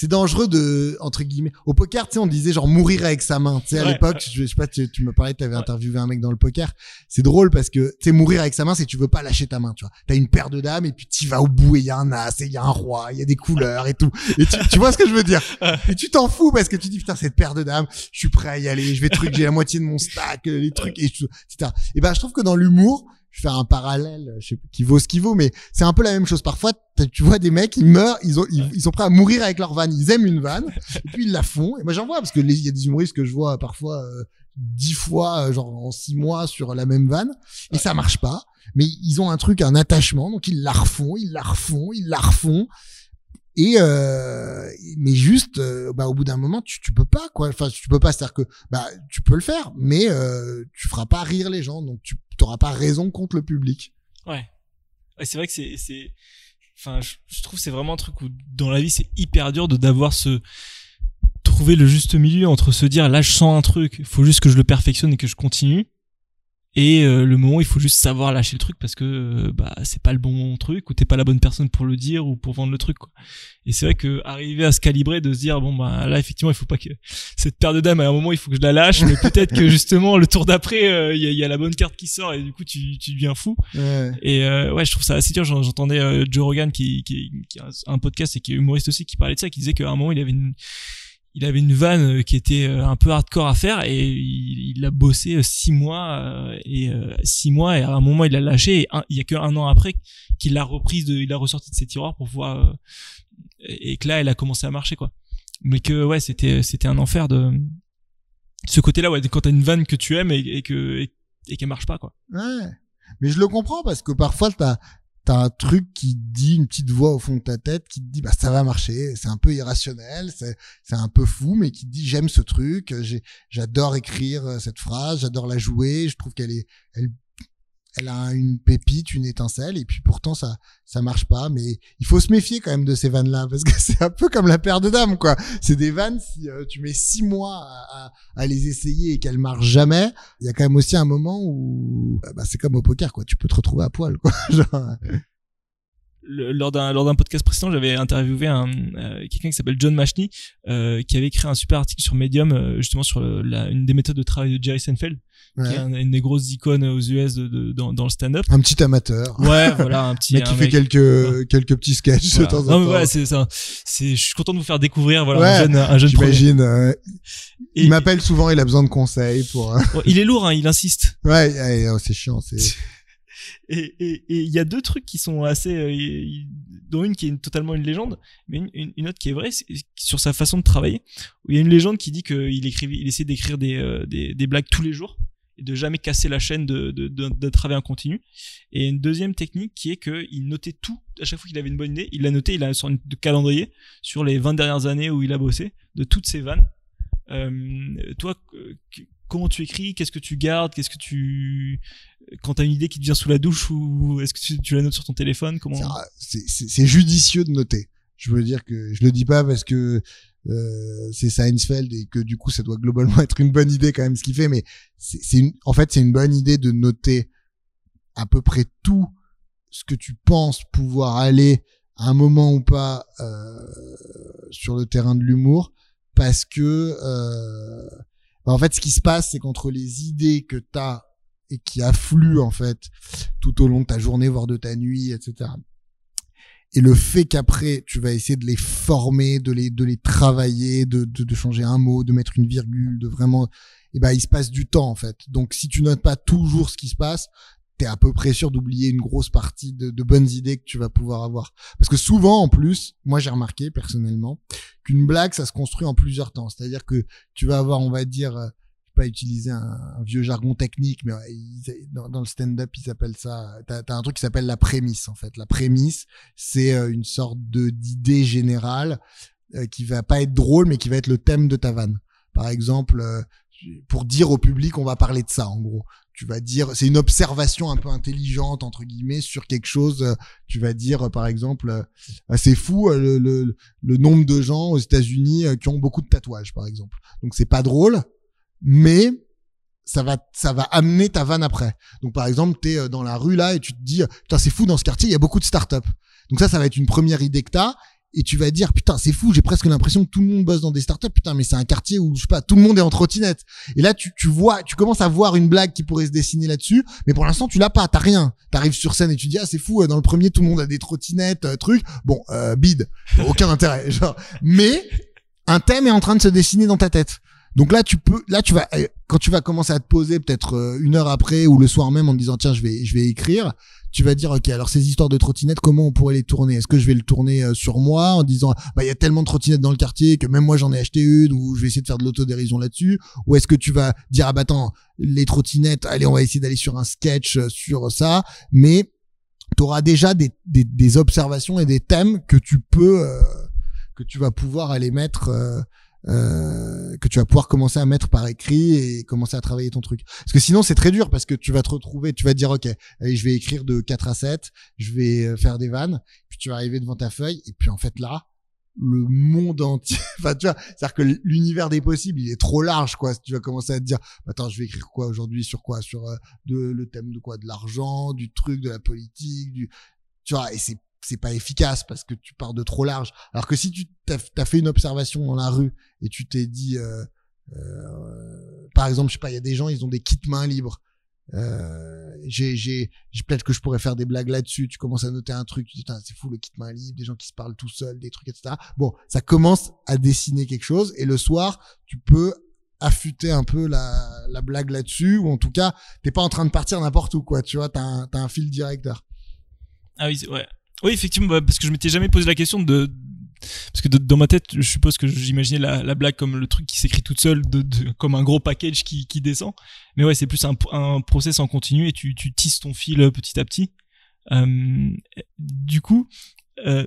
c'est dangereux de entre guillemets au poker tu sais on disait genre mourir avec sa main. Tu sais à Ouais. l'époque je, je sais pas tu, tu me parlais tu avais Ouais. interviewé un mec dans le poker. C'est drôle parce que tu sais mourir avec sa main c'est tu veux pas lâcher ta main tu vois. T'as une paire de dames et puis tu vas au bout et il y a un as et il y a un roi il y a des couleurs et tout. Et tu, tu vois ce que je veux dire? Et tu t'en fous parce que tu dis putain cette paire de dames je suis prêt à y aller je vais truc j'ai la moitié de mon stack euh, les trucs et tout, etc et ben je trouve que dans l'humour je vais faire un parallèle, je sais pas, qui vaut ce qui vaut, mais c'est un peu la même chose. Parfois, tu vois des mecs, ils meurent, ils, ont, ils, ils sont prêts à mourir avec leur vanne. Ils aiment une vanne, et puis ils la font. Et moi, j'en vois, parce que il y a des humoristes que je vois parfois euh, dix fois, euh, genre en six mois sur la même vanne, et ça marche pas. Mais ils ont un truc, un attachement, donc ils la refont, ils la refont, ils la refont. Et euh, mais juste, euh, bah, au bout d'un moment, tu, tu peux pas quoi. Enfin, tu peux pas, c'est-à-dire que bah tu peux le faire, mais euh, tu feras pas rire les gens, donc tu t'auras pas raison contre le public. Ouais. Ouais, c'est vrai que c'est, c'est, enfin, je, je trouve c'est vraiment un truc où dans la vie c'est hyper dur de d'avoir ce trouver le juste milieu entre se dire là je sens un truc, faut juste que je le perfectionne et que je continue, et euh, le moment il faut juste savoir lâcher le truc parce que euh, bah c'est pas le bon truc ou t'es pas la bonne personne pour le dire ou pour vendre le truc quoi. Et c'est vrai que arriver à se calibrer, de se dire bon bah là effectivement il faut pas que cette paire de dames à un moment il faut que je la lâche, mais peut-être que justement le tour d'après euh, il y, a, y, a, la bonne carte qui sort et du coup tu tu deviens fou. Ouais. Et ouais je trouve ça assez dur. J'entendais Joe Rogan qui, qui qui a un podcast et qui est humoriste aussi qui parlait de ça, qui disait qu'à un moment il avait une il avait une vanne euh, qui était euh, un peu hardcore à faire et il, a bossé euh, six mois et six mois et à un moment il l'a lâché et il y a que un an après qu'il l'a reprise de, il a ressorti de ses tiroirs pour voir et que là elle a commencé à marcher quoi. Mais que ouais c'était c'était un enfer de ce côté là ouais quand t'as une vanne que tu aimes et, que et, marche pas quoi. Ouais. Mais je le comprends parce que parfois t'as t'as un truc qui dit une petite voix au fond de ta tête qui te dit bah ça va marcher. C'est un peu irrationnel c'est c'est un peu fou mais qui te dit j'aime ce truc j'adore écrire euh, cette phrase j'adore la jouer je trouve qu'elle est elle elle a une pépite, une étincelle, et puis pourtant ça ça marche pas. Mais il faut se méfier quand même de ces vannes là, parce que c'est un peu comme la paire de dames, quoi. C'est des vannes si euh, tu mets six mois à, à, les essayer et qu'elles marchent jamais, il y a quand même aussi un moment où bah, c'est comme au poker, quoi. Tu peux te retrouver à poil, quoi. lors d'un lors d'un podcast précédent, j'avais interviewé un euh, quelqu'un qui s'appelle John Mashney, euh, qui avait écrit un super article sur Medium euh, justement sur la, une des méthodes de travail de Jerry Seinfeld, qui est une des grosses icônes aux US de, de, dans, dans le stand-up. Un petit amateur. Ouais, voilà, un petit. mec qui fait quelques quelques petits sketchs de temps en temps. Non, mais ouais, c'est ça. C'est, je suis content de vous faire découvrir, voilà, un jeune, un jeune. J'imagine. il m'appelle souvent, il a besoin de conseils pour. il est lourd, hein, il insiste. Ouais, oh, c'est chiant, c'est. et il y a deux trucs qui sont assez euh, dont une qui est totalement une légende mais une, une, autre qui est vraie sur sa façon de travailler. Il y a une légende qui dit qu'il écrivait il essayait d'écrire des, euh, des, des, blagues tous les jours et de jamais casser la chaîne de, de, de, de travail en continu. Et une deuxième technique qui est qu'il notait tout. À chaque fois qu'il avait une bonne idée il l'a noté il a une sorte de calendrier sur les 20 dernières années où il a bossé de toutes ses vannes. Euh, toi comment tu écris? Qu'est-ce que tu gardes? Qu'est-ce que tu quand t'as une idée qui te vient sous la douche ou est-ce que tu, la notes sur ton téléphone Comment C'est judicieux de noter. Je veux dire que je le dis pas parce que euh, c'est Seinfeld et que du coup ça doit globalement être une bonne idée quand même ce qu'il fait, mais c'est en fait c'est une bonne idée de noter à peu près tout ce que tu penses pouvoir aller à un moment ou pas euh, sur le terrain de l'humour parce que euh, bah, en fait ce qui se passe c'est qu'entre les idées que t'as et qui affluent en fait tout au long de ta journée, voire de ta nuit, etc. Et le fait qu'après tu vas essayer de les former, de les de les travailler, de, de, de changer un mot, de mettre une virgule, de vraiment, eh ben il se passe du temps en fait. Donc si tu notes pas toujours ce qui se passe, t'es à peu près sûr d'oublier une grosse partie de, de, bonnes idées que tu vas pouvoir avoir. Parce que souvent, en plus, moi j'ai remarqué personnellement qu'une blague, ça se construit en plusieurs temps. C'est-à-dire que tu vas avoir, on va dire, pas utiliser un, vieux jargon technique, mais dans, le stand-up, ils appellent ça. T'as as un truc qui s'appelle la prémisse en fait. La prémisse, c'est euh, une sorte d'idée générale euh, qui va pas être drôle, mais qui va être le thème de ta vanne. Par exemple, euh, pour dire au public, on va parler de ça en gros. Tu vas dire, c'est une observation un peu intelligente entre guillemets sur quelque chose. Tu vas dire, par exemple, c'est fou le, le nombre de gens aux États-Unis qui ont beaucoup de tatouages, par exemple. Donc c'est pas drôle, mais ça va ça va amener ta vanne après. Donc par exemple, tu es euh, dans la rue là et tu te dis putain, c'est fou dans ce quartier, il y a beaucoup de startups. Donc ça ça va être une première idée que tu et tu vas dire putain, c'est fou, j'ai presque l'impression que tout le monde bosse dans des startups. Putain, mais c'est un quartier où je sais pas, tout le monde est en trottinette. Et là tu tu vois, tu commences à voir une blague qui pourrait se dessiner là-dessus, mais pour l'instant, tu l'as pas, t'as rien. T'arrives sur scène et tu dis ah, c'est fou, euh, dans le premier tout le monde a des trottinettes, euh, truc. Bon, euh, bide, aucun intérêt, genre. Mais un thème est en train de se dessiner dans ta tête. Donc là, tu peux, là, tu vas, eh, quand tu vas commencer à te poser peut-être euh, une heure après ou le soir même en te disant tiens, je vais, je vais écrire. Tu vas dire ok, alors ces histoires de trottinettes, comment on pourrait les tourner? Est-ce que je vais le tourner euh, sur moi en disant bah il y a tellement de trottinettes dans le quartier que même moi j'en ai acheté une ou je vais essayer de faire de l'autodérision là-dessus? Ou est-ce que tu vas dire ah bah attends les trottinettes, allez on va essayer d'aller sur un sketch euh, sur ça, mais tu auras déjà des, des, des, observations et des thèmes que tu peux que tu vas pouvoir aller mettre euh, que tu vas pouvoir commencer à mettre par écrit et commencer à travailler ton truc. Parce que sinon c'est très dur parce que tu vas te retrouver, tu vas dire ok, allez je vais écrire de 4 à 7, je vais euh, faire des vannes, puis tu vas arriver devant ta feuille et puis en fait là, le monde entier. enfin, tu vois, c'est-à-dire que l'univers des possibles, il est trop large, quoi. Tu vas commencer à te dire, attends, je vais écrire quoi aujourd'hui sur quoi Sur euh, de, le thème de quoi De l'argent, du truc, de la politique, du, tu vois. Et c'est c'est pas efficace parce que tu pars de trop large. Alors que si tu t'as as fait une observation dans la rue et tu t'es dit, euh, euh, par exemple, je sais pas, il y a des gens, ils ont des kits mains libres. Euh, j'ai, j'ai, peut-être que je pourrais faire des blagues là-dessus. Tu commences à noter un truc, tu dis, c'est fou le kit main libre, des gens qui se parlent tout seuls, des trucs, etc. Bon, ça commence à dessiner quelque chose. Et le soir, tu peux affûter un peu la, la blague là-dessus, ou en tout cas, t'es pas en train de partir n'importe où, quoi. Tu vois, t'as un, un fil directeur. Ah oui, ouais. Oui, effectivement, bah, parce que je m'étais jamais posé la question de, parce que dans ma tête, je suppose que j'imaginais la, la, blague comme le truc qui s'écrit toute seule, de, comme un gros package qui, qui descend. Mais ouais, c'est plus un, un process en continu et tu, tu tisses ton fil euh, petit à petit. Euh, du coup, euh,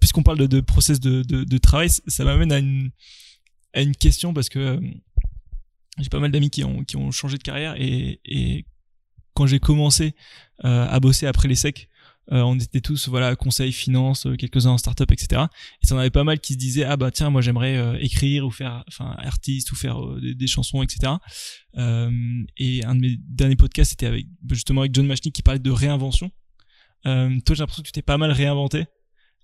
puisqu'on parle de, de process de, de, travail, ça m'amène à une, à une question parce que j'ai pas mal d'amis qui ont, qui ont changé de carrière et, et quand j'ai commencé à bosser après les secs, euh, on était tous voilà conseil finance euh, quelques-uns en startup etc et ça en avait pas mal qui se disaient ah bah tiens moi j'aimerais euh, écrire ou faire enfin artiste ou faire des, chansons etc et un de mes derniers podcasts c'était avec justement avec John Machnik qui parlait de réinvention. Toi j'ai l'impression que tu t'es pas mal réinventé.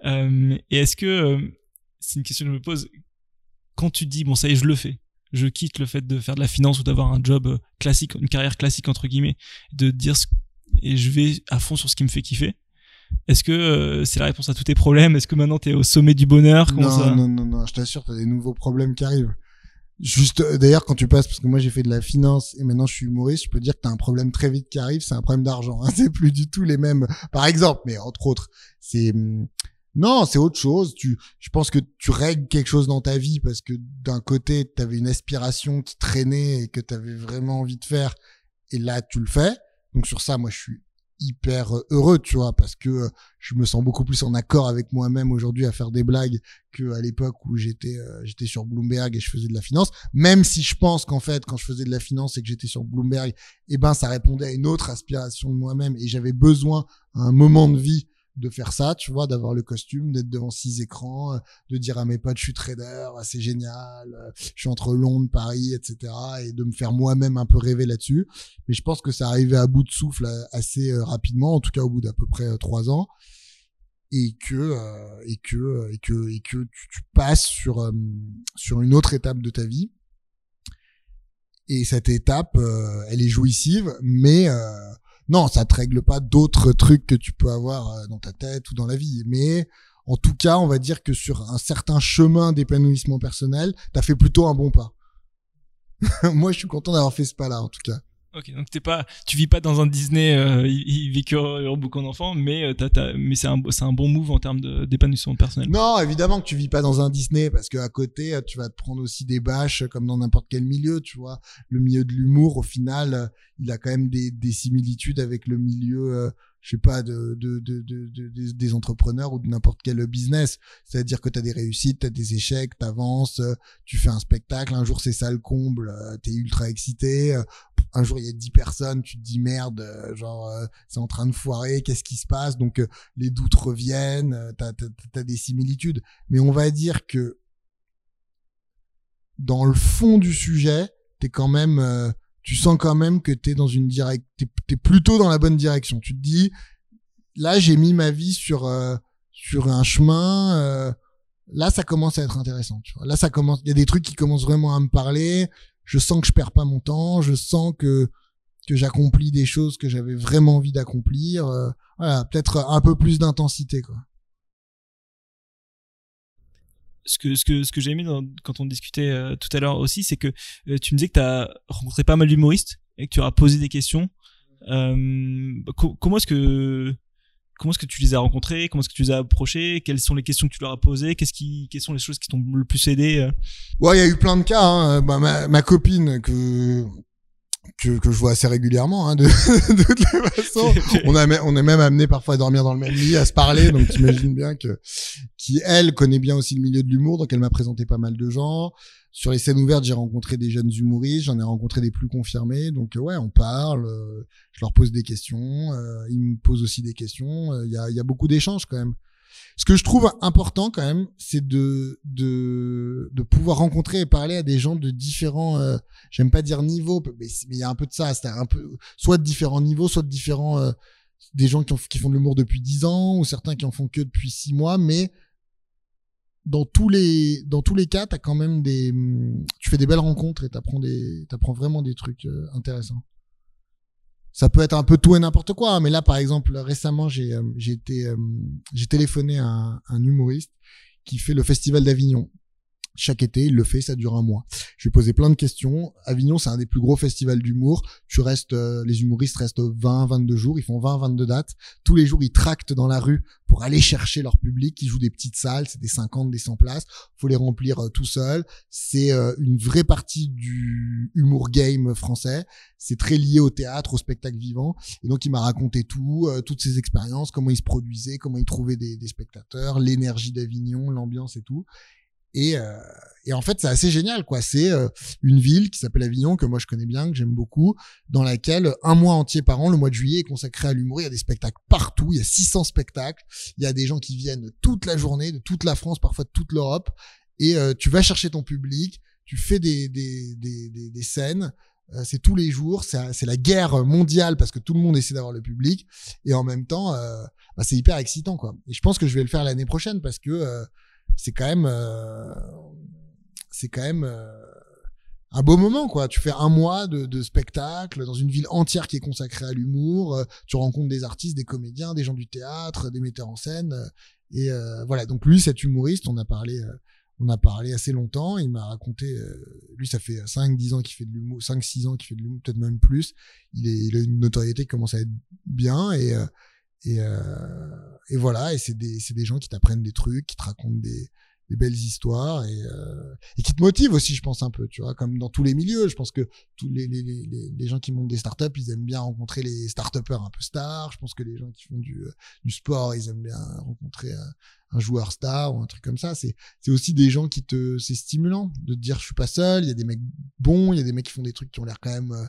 Et est-ce que c'est une question que je me pose. Quand tu dis bon ça y est je le fais je quitte le fait de faire de la finance ou d'avoir un job classique une carrière classique entre guillemets de dire et je vais à fond sur ce qui me fait kiffer est-ce que euh, c'est la réponse à tous tes problèmes? Est-ce que maintenant tu es au sommet du bonheur? Non, non, non, non, je t'assure, tu as des nouveaux problèmes qui arrivent. Juste, euh, d'ailleurs, quand tu passes, parce que moi j'ai fait de la finance et maintenant je suis humoriste, je peux dire que tu as un problème très vite qui arrive, c'est un problème d'argent. Hein. C'est plus du tout les mêmes, par exemple, mais entre autres, c'est... Hum, non, c'est autre chose. Tu, je pense que tu règles quelque chose dans ta vie parce que d'un côté, tu avais une aspiration qui traînait et que tu avais vraiment envie de faire, et là, tu le fais. Donc sur ça, moi, je suis hyper euh, heureux, tu vois, parce que euh, je me sens beaucoup plus en accord avec moi-même aujourd'hui à faire des blagues que à l'époque où j'étais euh, j'étais sur Bloomberg et je faisais de la finance. Même si je pense qu'en fait, quand je faisais de la finance et que j'étais sur Bloomberg, eh ben ça répondait à une autre aspiration de moi-même et j'avais besoin à un moment de vie de faire ça, tu vois, d'avoir le costume, d'être devant six écrans, euh, de dire à mes potes je suis trader, ah, c'est génial, euh, je suis entre Londres, Paris, etc. et de me faire moi-même un peu rêver là-dessus. Mais je pense que ça arrivait à bout de souffle euh, assez rapidement, en tout cas au bout d'à peu près trois ans, et que et que et que et que tu, passes sur sur une autre étape de ta vie. Et cette étape, elle est jouissive, mais non, ça te règle pas d'autres trucs que tu peux avoir euh, dans ta tête ou dans la vie. Mais en tout cas, on va dire que sur un certain chemin d'épanouissement personnel, t'as fait plutôt un bon pas. Moi, je suis content d'avoir fait ce pas-là, en tout cas. Ok, donc t'es pas, tu vis pas dans un Disney, euh, il, vit que beaucoup d'enfants, mais euh, mais c'est un, c'est un bon move en termes d'épanouissement personnel. Non, évidemment que tu vis pas dans un Disney parce que à côté, euh, tu vas te prendre aussi des bâches comme dans n'importe quel milieu, tu vois. Le milieu de l'humour, au final, euh, il a quand même des, des similitudes avec le milieu je sais pas, de, de, de, de, des entrepreneurs ou de n'importe quel business. C'est-à-dire que tu as des réussites, tu as des échecs, tu avances, tu fais un spectacle, un jour c'est ça le comble, tu es ultra excité, un jour il y a 10 personnes, tu te dis merde, euh, genre euh, c'est en train de foirer, qu'est-ce qui se passe? Donc euh, les doutes reviennent, t'as as, des similitudes. Mais on va dire que dans le fond du sujet, t'es quand même, tu sens quand même que t'es dans une direct, t'es es plutôt dans la bonne direction. Tu te dis, là j'ai mis ma vie sur sur un chemin. là ça commence à être intéressant. Tu vois. Là ça commence, il y a des trucs qui commencent vraiment à me parler je sens que je perds pas mon temps, je sens que que j'accomplis des choses que j'avais vraiment envie d'accomplir. Euh, voilà, peut-être un peu plus d'intensité, quoi. Ce que, ce que, ce que j'ai aimé quand on discutait euh, tout à l'heure aussi, c'est que euh, tu me disais que tu as rencontré pas mal d'humoristes et que tu auras posé des questions. comment est-ce que comment est-ce que tu les as rencontrés? Comment est-ce que tu les as approchés? Quelles sont les questions que tu leur as posées? Qu'est-ce qui, quelles sont les choses qui t'ont le plus aidé euh? Ouais, il y a eu plein de cas. Hein. Bah, ma, ma, copine que que, que je vois assez régulièrement, hein, de, de toutes les façons. on, a, on est même amené parfois à dormir dans le même lit, à se parler, donc t'imagines bien que qui elle connaît bien aussi le milieu de l'humour, donc elle m'a présenté pas mal de gens. Sur les scènes ouvertes, j'ai rencontré des jeunes humoristes, j'en ai rencontré des plus confirmés, donc ouais, on parle, euh, je leur pose des questions, euh, ils me posent aussi des questions, euh, il y, a, y a beaucoup d'échanges quand même. Ce que je trouve important quand même, c'est de, de, de pouvoir rencontrer et parler à des gens de différents, euh, j'aime pas dire niveaux, mais il y a un peu de ça, c'est un peu, soit de différents niveaux, soit de différents, euh, des gens qui, ont, qui font de l'humour depuis 10 ans, ou certains qui en font que depuis 6 mois, mais dans tous les dans tous les cas, t'as quand même des tu fais des belles rencontres et t'apprends des t'apprends vraiment des trucs euh, intéressants. Ça peut être un peu tout et n'importe quoi, hein, mais là par exemple récemment j'ai euh, été euh, j'ai téléphoné à un humoriste qui fait le festival d'Avignon chaque été, il le fait, ça dure un mois. Je lui ai posé plein de questions. Avignon, c'est un des plus gros festivals d'humour. Tu restes, euh, les humoristes restent 20, 22 jours. Ils font 20, 22 dates. Tous les jours, ils tractent dans la rue pour aller chercher leur public. Ils jouent des petites salles, c'est des 50, des 100 places. Faut les remplir euh, tout seul. C'est euh, une vraie partie du humour game français. C'est très lié au théâtre, au spectacle vivant. Et donc, il m'a raconté tout, toutes ses expériences, comment il se produisait, comment il trouvait des, des spectateurs, l'énergie d'Avignon, l'ambiance et tout. Et, euh, et en fait, c'est assez génial, quoi. C'est euh, une ville qui s'appelle Avignon, que moi je connais bien, que j'aime beaucoup, dans laquelle un mois entier par an, le mois de juillet, est consacré à l'humour. Il y a des spectacles partout, il y a 600 spectacles, il y a des gens qui viennent toute la journée, de toute la France, parfois de toute l'Europe. Et euh, tu vas chercher ton public, tu fais des, des, des, des, des scènes, c'est tous les jours, c'est la guerre mondiale parce que tout le monde essaie d'avoir le public, et en même temps, bah, c'est hyper excitant, quoi. Et je pense que je vais le faire l'année prochaine parce que c'est quand même euh, c'est quand même euh, un beau moment quoi. Tu fais un mois de, de, spectacle dans une ville entière qui est consacrée à l'humour euh, tu rencontres des artistes des comédiens des gens du théâtre des metteurs en scène et voilà. Donc lui cet humoriste on a parlé on a parlé assez longtemps. Il m'a raconté lui ça fait 5 10 ans qu'il fait de l'humour 5 6 ans qu'il fait de l'humour peut-être même plus. Il est il a une notoriété qui commence à être bien et et, euh, et voilà, et c'est des, des gens qui t'apprennent des trucs, qui te racontent des, des belles histoires et, euh, et qui te motivent aussi, je pense un peu, tu vois, comme dans tous les milieux. Je pense que tous les, les, les, les gens qui montent des startups, ils aiment bien rencontrer les startupers un peu stars. Je pense que les gens qui font du, du sport, ils aiment bien rencontrer un, un joueur star ou un truc comme ça. C'est, c'est aussi des gens qui te, c'est stimulant de te dire je suis pas seul. Il y a des mecs bons, il y a des mecs qui font des trucs qui ont l'air quand même euh,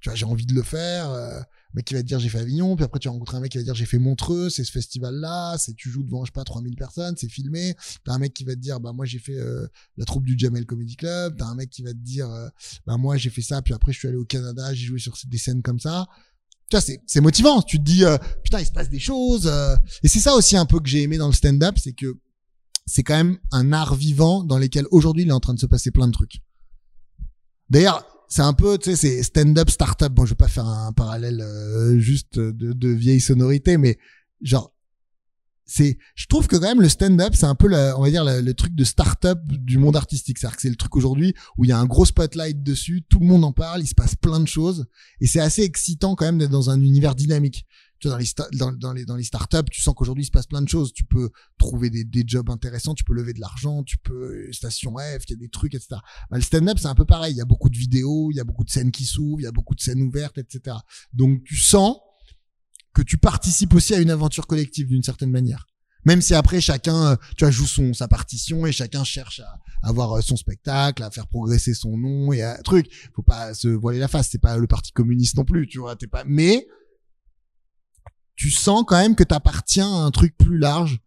tu vois, j'ai envie de le faire. Euh, mec qui va te dire j'ai fait Avignon, puis après tu vas rencontrer un mec qui va te dire j'ai fait Montreux, c'est ce festival-là, c'est tu joues devant je sais pas 3000 personnes, c'est filmé. T'as un mec qui va te dire bah moi j'ai fait euh, la troupe du Jamel Comedy Club. T'as un mec qui va te dire euh, bah moi j'ai fait ça, puis après je suis allé au Canada, j'ai joué sur des scènes comme ça. Tu vois, c'est, c'est motivant. Tu te dis putain il se passe des choses. Et c'est ça aussi un peu que j'ai aimé dans le stand-up, c'est que c'est quand même un art vivant dans lequel aujourd'hui il est en train de se passer plein de trucs. D'ailleurs, c'est un peu, tu sais, c'est stand-up, start-up. Bon, je vais pas faire un parallèle euh, juste de, de vieille sonorité, mais genre, c'est, je trouve que quand même le stand-up, c'est un peu, on va dire, le, truc de start-up du monde artistique. C'est-à-dire que c'est le truc aujourd'hui où il y a un gros spotlight dessus, tout le monde en parle, il se passe plein de choses, et c'est assez excitant quand même d'être dans un univers dynamique dans les, dans, les, dans les startups, tu sens qu'aujourd'hui il se passe plein de choses. Tu peux trouver des, des jobs intéressants, tu peux lever de l'argent, tu peux station F, il y a des trucs, etc. Bah, le stand-up c'est un peu pareil. Il y a beaucoup de vidéos, il y a beaucoup de scènes qui s'ouvrent, il y a beaucoup de scènes ouvertes, etc. Donc tu sens que tu participes aussi à une aventure collective d'une certaine manière. Même si après chacun, tu vois, joue son sa partition et chacun cherche à, avoir euh, son spectacle, à faire progresser son nom et à truc. Faut pas se voiler la face. C'est pas le parti communiste non plus, tu vois. T'es pas. Mais tu sens quand même que tu appartiens à un truc plus large.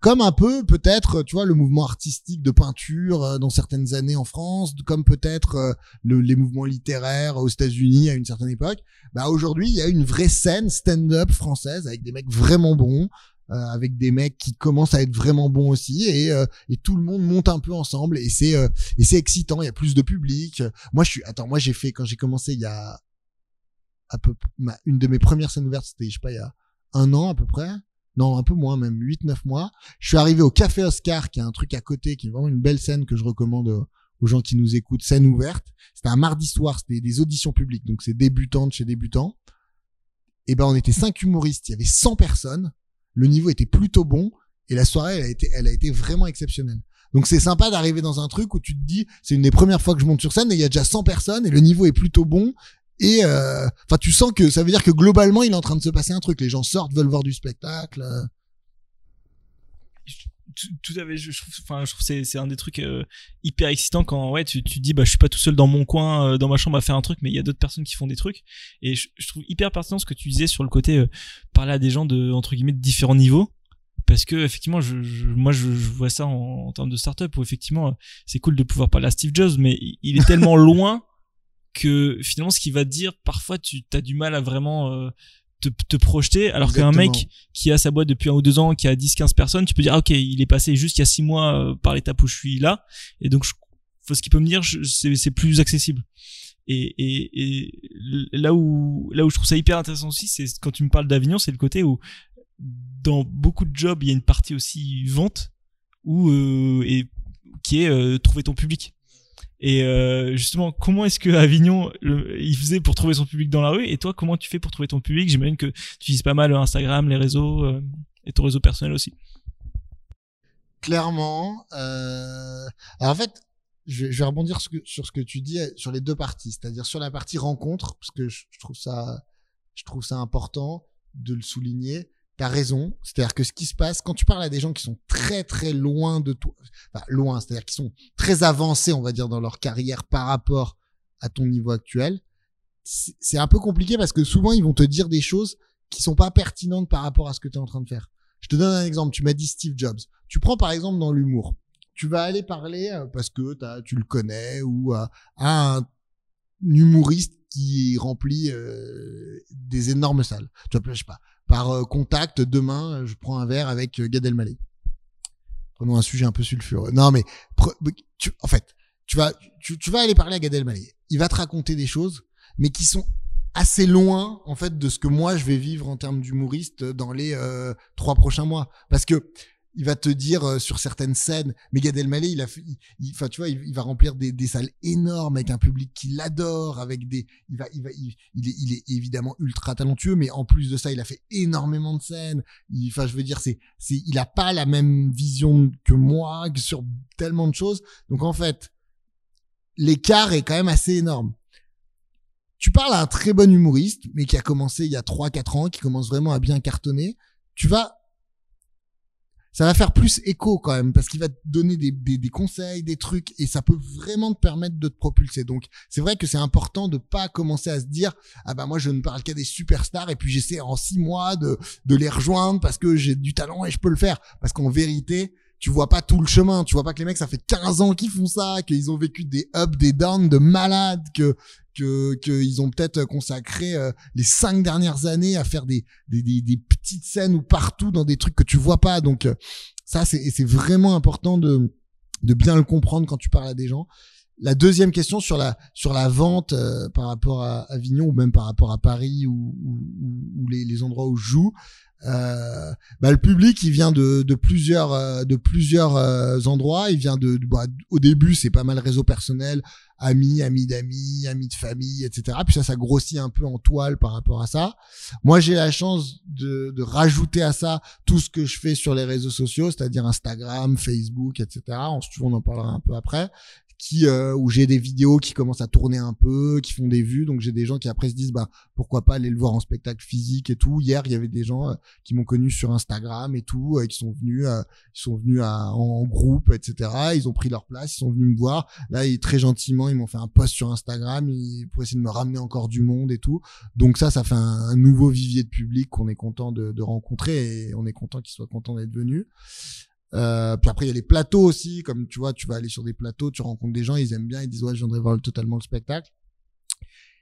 Comme un peu peut-être, tu vois, le mouvement artistique de peinture euh, dans certaines années en France, comme peut-être euh, les mouvements littéraires aux États-Unis à une certaine époque. Bah aujourd'hui, il y a une vraie scène stand-up française avec des mecs vraiment bons, euh, avec des mecs qui commencent à être vraiment bons aussi et, et tout le monde monte un peu ensemble et c'est et c'est excitant il y a plus de public moi je suis attends moi j'ai fait quand j'ai commencé il y a une de mes premières scènes ouvertes, c'était, je sais pas, il y a un an à peu près. Non, un peu moins, même 8-9 mois. Je suis arrivé au Café Oscar, qui est un truc à côté, qui est vraiment une belle scène que je recommande aux gens qui nous écoutent. Scène ouverte. C'était un mardi soir, c'était des auditions publiques, donc c'est débutant chez débutant. Et ben, on était cinq humoristes, il y avait 100 personnes. Le niveau était plutôt bon. Et la soirée, elle a été, elle a été vraiment exceptionnelle. Donc c'est sympa d'arriver dans un truc où tu te dis, c'est une des premières fois que je monte sur scène et il y a déjà 100 personnes et le niveau est plutôt bon et euh, enfin, tu sens que ça veut dire que globalement, il est en train de se passer un truc. Les gens sortent, veulent voir du spectacle. Euh. Tout, à fait. Je, trouve, enfin, je trouve c'est c'est un des trucs euh, hyper excitants quand ouais, tu tu dis bah je suis pas tout seul dans mon coin, dans ma chambre à faire un truc, mais il y a d'autres personnes qui font des trucs. Et je, trouve hyper pertinent ce que tu disais sur le côté parler à des gens de entre guillemets de différents niveaux parce que effectivement, je, je- moi, je, je vois ça en, en termes de startup où effectivement, euh, c'est cool de pouvoir parler à Steve Jobs, mais il est tellement loin que finalement, ce qu'il va te dire, parfois, tu as du mal à vraiment euh, te, te projeter, alors qu'un mec qui a sa boîte depuis un ou deux ans, qui a 10-15 personnes, tu peux dire, ah, ok, il est passé juste il y a six mois euh, par l'étape où je suis là, et donc, je, faut ce qu'il peut me dire, je- c'est c'est plus accessible. Et, et, et là où là où je trouve ça hyper intéressant aussi, c'est quand tu me parles d'Avignon, c'est le côté où dans beaucoup de jobs, il y a une partie aussi vente où euh, et qui est euh, trouver ton public. Et euh, justement, comment est-ce que Avignon il faisait pour trouver son public dans la rue? Et toi, comment tu fais pour trouver ton public? J'imagine que tu utilises pas mal Instagram, les réseaux euh, et ton réseau personnel aussi. clairement. Euh... Alors en fait, je, vais rebondir sur, ce que tu dis euh, sur les deux parties, c'est-à-dire sur la partie rencontre, parce que je trouve ça, je trouve ça important de le souligner. T'as raison, c'est-à-dire que ce qui se passe quand tu parles à des gens qui sont très très loin de toi, enfin loin, c'est-à-dire qui sont très avancés, on va dire, dans leur carrière par rapport à ton niveau actuel, c'est un peu compliqué parce que souvent ils vont te dire des choses qui sont pas pertinentes par rapport à ce que tu es en train de faire. Je te donne un exemple. Tu m'as dit Steve Jobs. Tu prends par exemple dans l'humour. Tu vas aller parler euh, parce que t'as- tu le connais ou euh, à un humoriste qui remplit euh, des énormes salles. Tu vois, je sais pas. Par euh, contact, demain, euh, je prends un verre avec euh, Gad Elmaleh. Prenons un sujet un peu sulfureux. Non, mais en fait, tu vas, tu, vas aller parler à Gad Elmaleh. Il va te raconter des choses, mais qui sont assez loin en fait de ce que moi je vais vivre en termes d'humoriste dans les trois prochains mois parce que il va te dire euh, sur certaines scènes mais Gad Elmaleh il a enfin tu vois il, va remplir des, des salles énormes avec un public qui l'adore avec des il va il va il, est, il est évidemment ultra talentueux mais en plus de ça il a fait énormément de scènes. Enfin je veux dire c'est c'est il a pas la même vision que moi sur tellement de choses. Donc en fait l'écart est quand même assez énorme. Tu parles à un très bon humoriste, mais qui a commencé il y a 3-4 ans, qui commence vraiment à bien cartonner, tu vas, ça va faire plus écho quand même, parce qu'il va te donner des, conseils, des trucs, et ça peut vraiment te permettre de te propulser. Donc, c'est vrai que c'est important de pas commencer à se dire, ah bah moi je ne parle qu'à des superstars, et puis j'essaie en 6 mois de, de les rejoindre parce que j'ai du talent et je peux le faire. Parce qu'en vérité, tu vois pas tout le chemin. Tu vois pas que les mecs, ça fait 15 ans qu'ils font ça, qu'ils ont vécu des ups, des downs de malades, que que qu'ils ont peut-être consacré euh, les cinq dernières années à faire des, des, des, petites scènes ou partout dans des trucs que tu vois pas. Donc euh, ça, c'est c'est vraiment important de de bien le comprendre quand tu parles à des gens. La deuxième question sur la sur la vente euh, par rapport à Avignon ou même par rapport à Paris ou, ou, ou les, les endroits où je joue, euh, bah, le public il vient de, de plusieurs euh, de plusieurs euh, endroits. Il vient de, bah, au début c'est pas mal réseau personnel, amis, amis d'amis, amis de famille, etc. Puis ça ça grossit un peu en toile par rapport à ça. Moi j'ai la chance de, de rajouter à ça tout ce que je fais sur les réseaux sociaux, c'est-à-dire Instagram, Facebook, etc. Tu veux, on en parlera un peu après qui euh, où j'ai des vidéos qui commencent à tourner un peu, qui font des vues. Donc j'ai des gens qui après se disent bah pourquoi pas aller le voir en spectacle physique et tout. Hier il y avait des gens euh, qui m'ont connu sur Instagram et tout, euh, qui sont venus, euh, ils sont venus à, en groupe, etc. Ils ont pris leur place, ils sont venus me voir. Là ils, très gentiment ils m'ont fait un post sur Instagram ils, pour essayer de me ramener encore du monde et tout. Donc ça ça fait un, un nouveau vivier de public qu'on est content de, de rencontrer et on est content qu'ils soient contents d'être venus. Euh, puis après il y a les plateaux aussi, comme tu vois, tu vas aller sur des plateaux, tu rencontres des gens, ils aiment bien, ils disent ouais, je viendrai voir le- totalement le spectacle.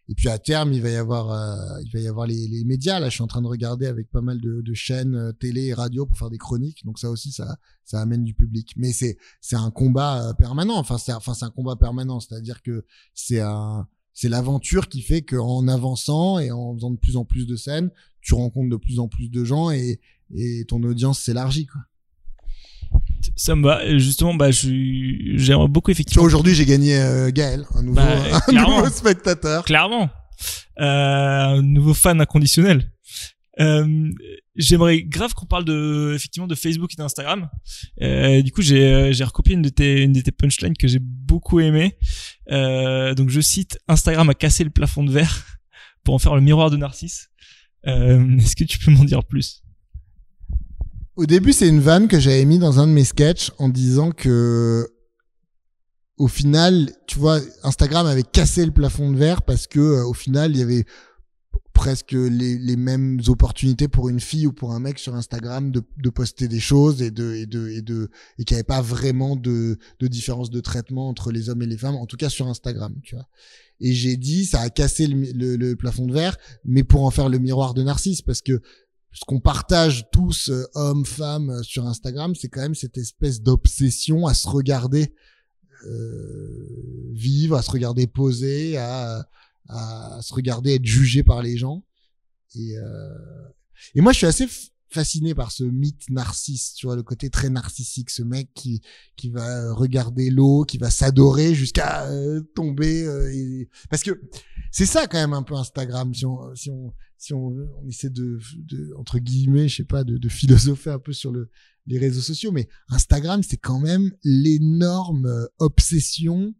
Et puis à terme, il va y avoir, euh, il va y avoir les, les médias. Là, je suis en train de regarder avec pas mal de, de chaînes euh, télé et radio pour faire des chroniques. Donc ça aussi, ça, ça amène du public. Mais c'est, c'est un combat euh, permanent. Enfin, c'est, enfin, c'est un combat permanent. C'est-à-dire que c'est un, c'est l'aventure qui fait qu'en avançant et en faisant de plus en plus de scènes, tu rencontres de plus en plus de gens et, et ton audience s'élargit. Quoi. Ça me va. Justement, bah, je j'aimerais beaucoup effectivement. aujourd'hui, j'ai gagné euh, Gaël, un nouveau, Bah, un nouveau spectateur. Clairement. Euh, un nouveau fan inconditionnel. Euh, J'aimerais grave qu'on parle de effectivement de Facebook et d'Instagram. Euh, du coup, j'ai euh, j'ai recopié une de tes une de tes punchlines que j'ai beaucoup aimé. Euh, donc je cite Instagram a cassé le plafond de verre pour en faire le miroir de Narcisse. Euh, Est-ce que tu peux m'en dire plus? Au début, c'est une vanne que j'avais mis dans un de mes sketchs en disant que, au final, tu vois, Instagram avait cassé le plafond de verre parce que, euh, au final, il y avait presque les, mêmes opportunités pour une fille ou pour un mec sur Instagram de, de poster des choses et de et de et de et qu'il n'y avait pas vraiment de de différence de traitement entre les hommes et les femmes en tout cas sur Instagram tu vois. Et j'ai dit ça a cassé le, le, le plafond de verre mais pour en faire le miroir de Narcisse parce que ce qu'on partage tous euh, hommes femmes euh, sur Instagram c'est quand même cette espèce d'obsession à se regarder euh, vivre à se regarder poser à à se regarder être jugé par les gens. Et, euh... et moi, je suis assez fasciné par ce mythe narcisse, tu vois, le côté très narcissique, ce mec qui qui va regarder l'eau, qui va s'adorer jusqu'à euh, tomber. Euh. Parce que c'est ça quand même un peu Instagram, si on si on si on, on essaie de, entre guillemets, je sais pas, de, philosopher un peu sur le les réseaux sociaux, mais Instagram, c'est quand même l'énorme euh, obsession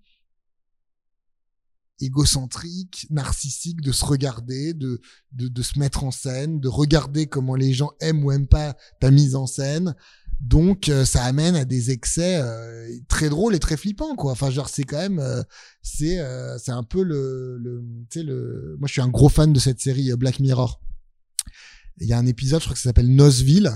égocentrique, narcissique, de se regarder, de, de, de, se mettre en scène, de regarder comment les gens aiment ou aiment pas ta mise en scène. Donc euh, ça amène à des excès euh, très drôles et très flippants quoi. Enfin genre c'est quand même euh, c'est c'est un peu le le tu sais le moi je suis un gros fan de cette série Black Mirror. Il y a un épisode je crois que ça s'appelle Nosville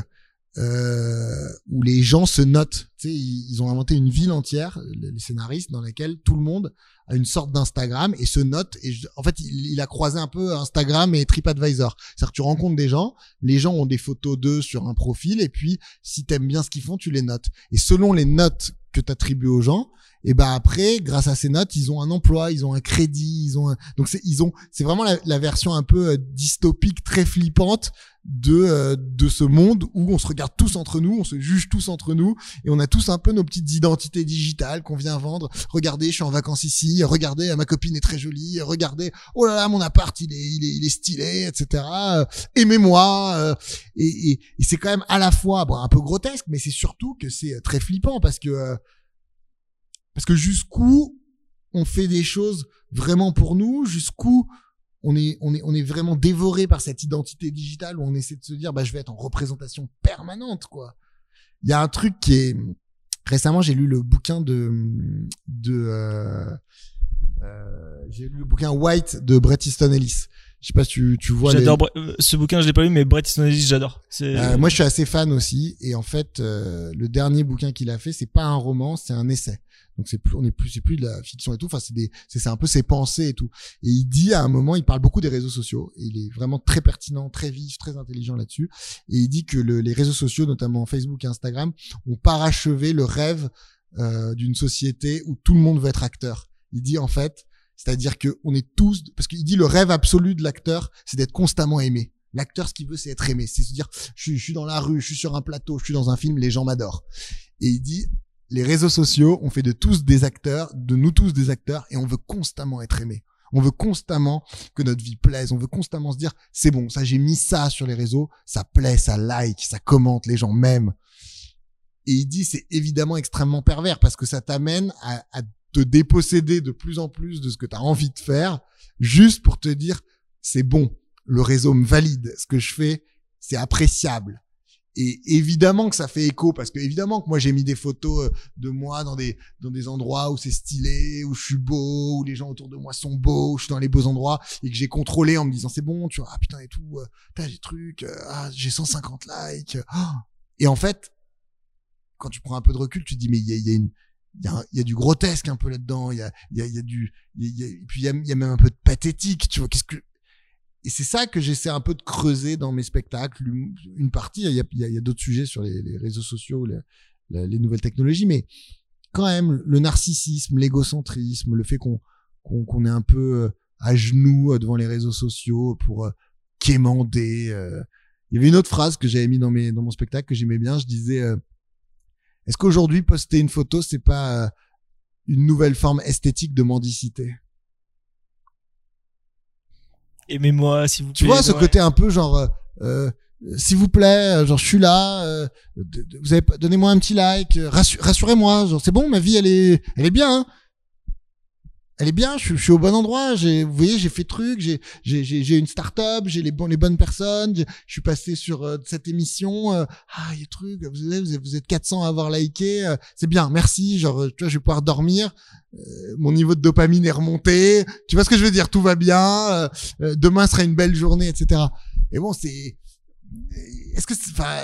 euh, où les gens se notent. Tu sais, ils, ont inventé une ville entière, les scénaristes, dans laquelle tout le monde a une sorte d'Instagram et se note. Et en fait, il, a croisé un peu Instagram et TripAdvisor. C'est-à-dire que tu rencontres des gens, les gens ont des photos d'eux sur un profil, et puis si t'aimes bien ce qu'ils font, tu les notes. Et selon les notes que tu attribues aux gens, et ben après, grâce à ces notes, ils ont un emploi, ils ont un crédit, ils ont un... donc c'est ils ont c'est vraiment la, la, version un peu euh, dystopique, très flippante de euh, de ce monde où on se regarde tous entre nous, on se juge tous entre nous et on a tous un peu nos petites identités digitales qu'on vient vendre. Regardez, je suis en vacances ici. Regardez, ma copine est très jolie. Regardez, oh là là, mon appart il est il est, il est stylé, etc. Euh, aimez-moi. Euh, et, et, et c'est quand même à la fois bon un peu grotesque, mais c'est surtout que c'est très flippant parce que parce que jusqu'où on fait des choses vraiment pour nous, jusqu'où on est, on est, on est vraiment dévoré par cette identité digitale où on essaie de se dire, bah, je vais être en représentation permanente, quoi. Il y a un truc qui est, récemment, j'ai lu le bouquin de, de, euh, euh, j'ai lu le bouquin White de Bret Easton Ellis. Je sais pas si tu, tu vois. J'adore les... ce bouquin, je l'ai pas lu, mais Bret Easton Ellis, j'adore. Euh, moi, je suis assez fan aussi. Et en fait, euh, le dernier bouquin qu'il a fait, c'est pas un roman, c'est un essai. Donc c'est plus, on est plus, c'est plus de la fiction et tout. Enfin, c'est des, c'est un peu ses pensées et tout. Et il dit à un moment, il parle beaucoup des réseaux sociaux. Il est vraiment très pertinent, très vif, très intelligent là-dessus. Et il dit que le, les réseaux sociaux, notamment Facebook et Instagram, ont parachevé le rêve euh, d'une société où tout le monde veut être acteur. Il dit en fait, c'est-à-dire que on est tous, parce qu'il dit le rêve absolu de l'acteur, c'est d'être constamment aimé. L'acteur, ce qu'il veut, c'est être aimé. C'est se dire, je je suis dans la rue, je suis sur un plateau, je suis dans un film, les gens m'adorent. Et il dit, les réseaux sociaux ont fait de tous des acteurs, de nous tous des acteurs, et on veut constamment être aimé. On veut constamment que notre vie plaise. On veut constamment se dire, c'est bon, ça, j'ai mis ça sur les réseaux, ça plaît, ça like, ça commente, les gens m'aiment. Et il dit, c'est évidemment extrêmement pervers parce que ça t'amène à, à, te déposséder de plus en plus de ce que tu as envie de faire, juste pour te dire, c'est bon, le réseau me valide, ce que je fais, c'est appréciable. Et évidemment que ça fait écho parce que évidemment que moi j'ai mis des photos euh, de moi dans des dans des endroits où c'est stylé, où je suis beau, où les gens autour de moi sont beaux, où je suis dans les beaux endroits et que j'ai contrôlé en me disant c'est bon, tu vois, ah putain et tout, euh, t'as des trucs, euh, ah j'ai 150 likes. Et en fait, quand tu prends un peu de recul, tu te dis mais il y a, y a une il y, a, du grotesque un peu là-dedans, il y a, y, a, y a du, y a, puis il y a même un peu de pathétique, tu vois. Qu'est-ce que et c'est ça que j'essaie un peu de creuser dans mes spectacles. Une partie, il y a, d'autres sujets sur les, réseaux sociaux, les, les, nouvelles technologies, mais quand même le narcissisme, l'égocentrisme, le fait qu'on est un peu à genoux devant les réseaux sociaux pour quémander. Euh. Il y avait une autre phrase que j'avais mis dans dans mon spectacle que j'aimais bien. Je disais euh, Est-ce qu'aujourd'hui poster une photo c'est pas euh, une nouvelle forme esthétique de mendicité? Aimez-moi s'il vous plaît. Tu vois ce ouais. côté un peu genre euh, euh, s'il vous plaît, genre je suis là, euh, vous avez donnez-moi un petit like, rassure, rassurez-moi, genre c'est bon, ma vie elle est elle est bien. Hein elle est bien, je, suis au bon endroit. J'ai, vous voyez, j'ai fait truc, j'ai, j'ai, j'ai, une start-up, j'ai les les bonnes personnes. Je suis passé sur euh, cette émission. Euh, ah, il y a truc. Vous êtes, vous êtes 400 à avoir liké. Euh, c'est bien, merci. Genre, tu vois, je vais pouvoir dormir. mon niveau de dopamine est remonté. Tu vois ce que je veux dire Tout va bien. demain sera une belle journée, etc. Et bon, c'est est-ce que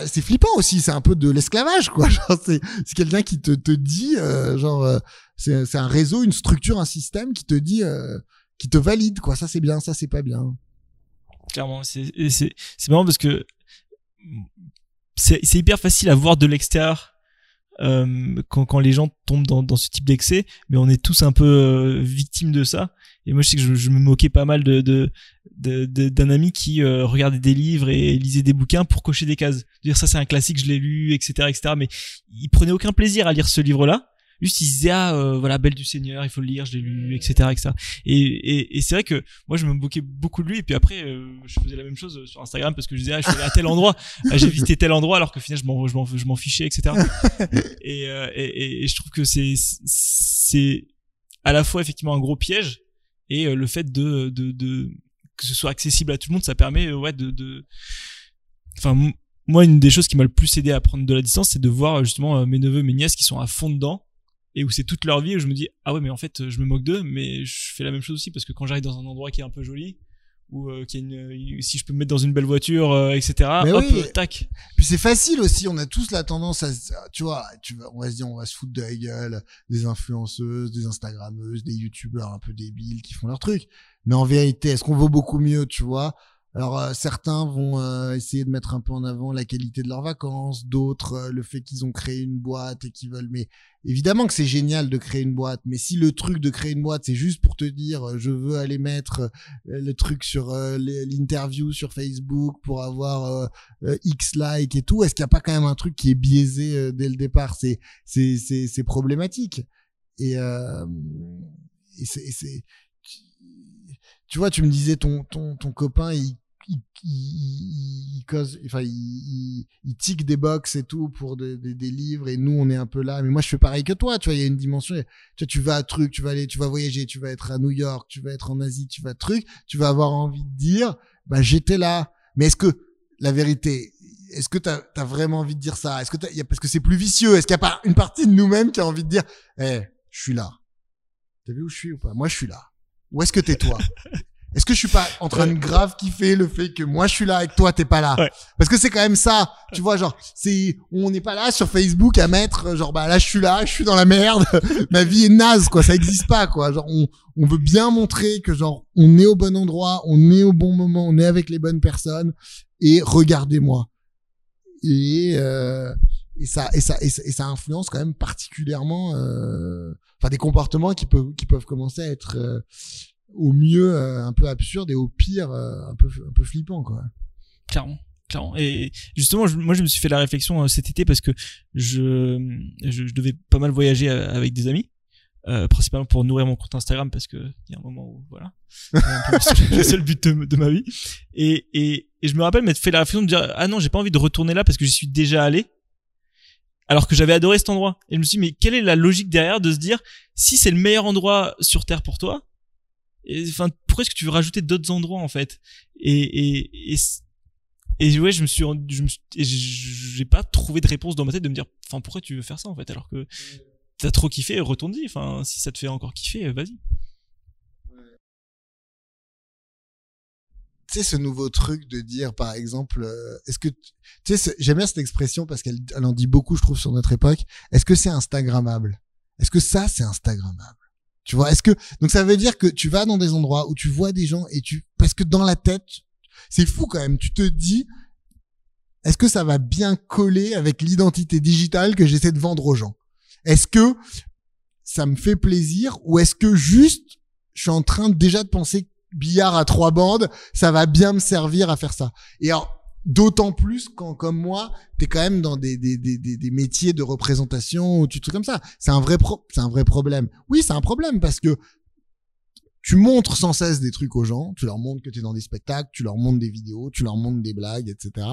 c'est flippant aussi c'est un peu de l'esclavage quoi c'est quelqu'un qui te te dit genre c'est un réseau, une structure, un système qui te dit, euh, qui te valide quoi. Ça c'est bien, ça c'est pas bien. Clairement, c'est c'est c'est marrant parce que c'est c'est hyper facile à voir de l'extérieur. Euh, quand, quand les gens tombent dans, dans ce type d'excès, mais on est tous un peu euh, victimes de ça. Et moi, je sais que je, je me moquais pas mal de d'un de, de, ami qui euh, regardait des livres et lisait des bouquins pour cocher des cases. Dire ça, c'est un classique, je l'ai lu, etc., etc. Mais il prenait aucun plaisir à lire ce livre-là juste il disait ah euh, voilà Belle du Seigneur il faut le lire je l'ai lu etc etc et, et, et c'est vrai que moi je me moquais beaucoup de lui et puis après euh, je faisais la même chose sur Instagram parce que je disais ah je suis allé à tel endroit ah, j'ai visité tel endroit alors que finalement je m'en je m'en fichais etc et, euh, et, et je trouve que c'est c'est à la fois effectivement un gros piège et le fait de, de, de que ce soit accessible à tout le monde ça permet ouais de, de enfin moi une des choses qui m'a le plus aidé à prendre de la distance c'est de voir justement mes neveux mes nièces qui sont à fond dedans et où c'est toute leur vie où je me dis ah ouais mais en fait je me moque d'eux mais je fais la même chose aussi parce que quand j'arrive dans un endroit qui est un peu joli ou euh, qui une, si je peux me mettre dans une belle voiture euh, etc mais hop oui. tac puis c'est facile aussi on a tous la tendance à tu vois tu on va se dire on va se foutre de la gueule des influenceuses des instagrammeuses des youtubeurs un peu débiles qui font leur truc mais en vérité est-ce qu'on vaut beaucoup mieux tu vois alors euh, certains vont euh, essayer de mettre un peu en avant la qualité de leurs vacances, d'autres euh, le fait qu'ils ont créé une boîte et qu'ils veulent. Mais évidemment que c'est génial de créer une boîte, mais si le truc de créer une boîte c'est juste pour te dire je veux aller mettre le truc sur l'interview sur Facebook pour avoir X likes et tout, est-ce qu'il n'y a pas quand même un truc qui est biaisé dès le départ? C'est c'est c'est c'est problématique et, et c'est tu vois, tu me disais ton ton ton copain il il, il, cause, enfin, il, il, tique des box et tout pour des, des, livres et nous on est un peu là. Mais moi je fais pareil que toi, tu vois, il y a une dimension. Tu vois, tu vas à truc, tu vas aller, tu vas voyager, tu vas être à New York, tu vas être en Asie, tu vas truc, tu vas avoir envie de dire, bah j'étais là. Mais est-ce que la vérité, est-ce que t'as as vraiment envie de dire ça? Est-ce que y parce que c'est plus vicieux. Est-ce qu'il y a pas une partie de nous-mêmes qui a envie de dire, eh, je suis là. T'as vu où je suis ou pas? Moi je suis là. Où est-ce que t'es toi? Est-ce que je suis pas en train de grave kiffer le fait que moi je suis là avec toi, t'es pas là? Parce que c'est quand même ça, tu vois, genre c'est on n'est pas là sur Facebook à mettre genre bah là je suis là, je suis dans la merde, ma vie est naze quoi, ça existe pas quoi. Genre on on veut bien montrer que genre on est au bon endroit, on est au bon moment, on est avec les bonnes personnes et regardez-moi. Et euh, et ça et ça et ça, influence quand même particulièrement euh, enfin des comportements qui peuvent qui peuvent commencer à être euh, au mieux euh, un peu absurde et au pire euh, un peu un peu flippant quoi. Clairement. Et justement, moi, je me suis fait la réflexion euh, cet été parce que je, je, devais pas mal voyager avec des amis. Euh, principalement pour nourrir mon compte Instagram parce que il y a un moment où voilà c'est le seul but de, de, ma vie et, et, et je me rappelle m'être fait la réflexion de dire ah non j'ai pas envie de retourner là parce que j'y suis déjà allé alors que j'avais adoré cet endroit et je me suis dit mais quelle est la logique derrière de se dire si c'est le meilleur endroit sur terre pour toi enfin pourquoi est-ce que tu veux rajouter d'autres endroits en fait? Et et et, et ouais je me suis je me j'ai pas trouvé de réponse dans ma tête de me dire enfin pourquoi tu veux faire ça en fait alors que t'as trop kiffé retourne-y. Enfin si ça te fait encore kiffer vas-y. Tu sais ce nouveau truc de dire par exemple euh, est-ce que tu sais j'aime bien cette expression parce qu'elle elle en dit beaucoup je trouve sur notre époque. Est-ce que c'est instagrammable? Est-ce que ça c'est instagrammable? Tu vois, est-ce que donc ça veut dire que tu vas dans des endroits où tu vois des gens et tu parce que dans la tête, c'est fou quand même, tu te dis est-ce que ça va bien coller avec l'identité digitale que j'essaie de vendre aux gens? Est-ce que ça me fait plaisir ou est-ce que juste je suis en train déjà de penser billard à trois bandes, ça va bien me servir à faire ça? Et alors D'autant plus quand, comme moi, t'es quand même dans des, des, des, des, métiers de représentation ou tu trucs comme ça. C'est un vrai pro c'est un vrai problème. Oui, c'est un problème parce que tu montres sans cesse des trucs aux gens, tu leur montres que tu es dans des spectacles, tu leur montres des vidéos, tu leur montres des blagues, etc.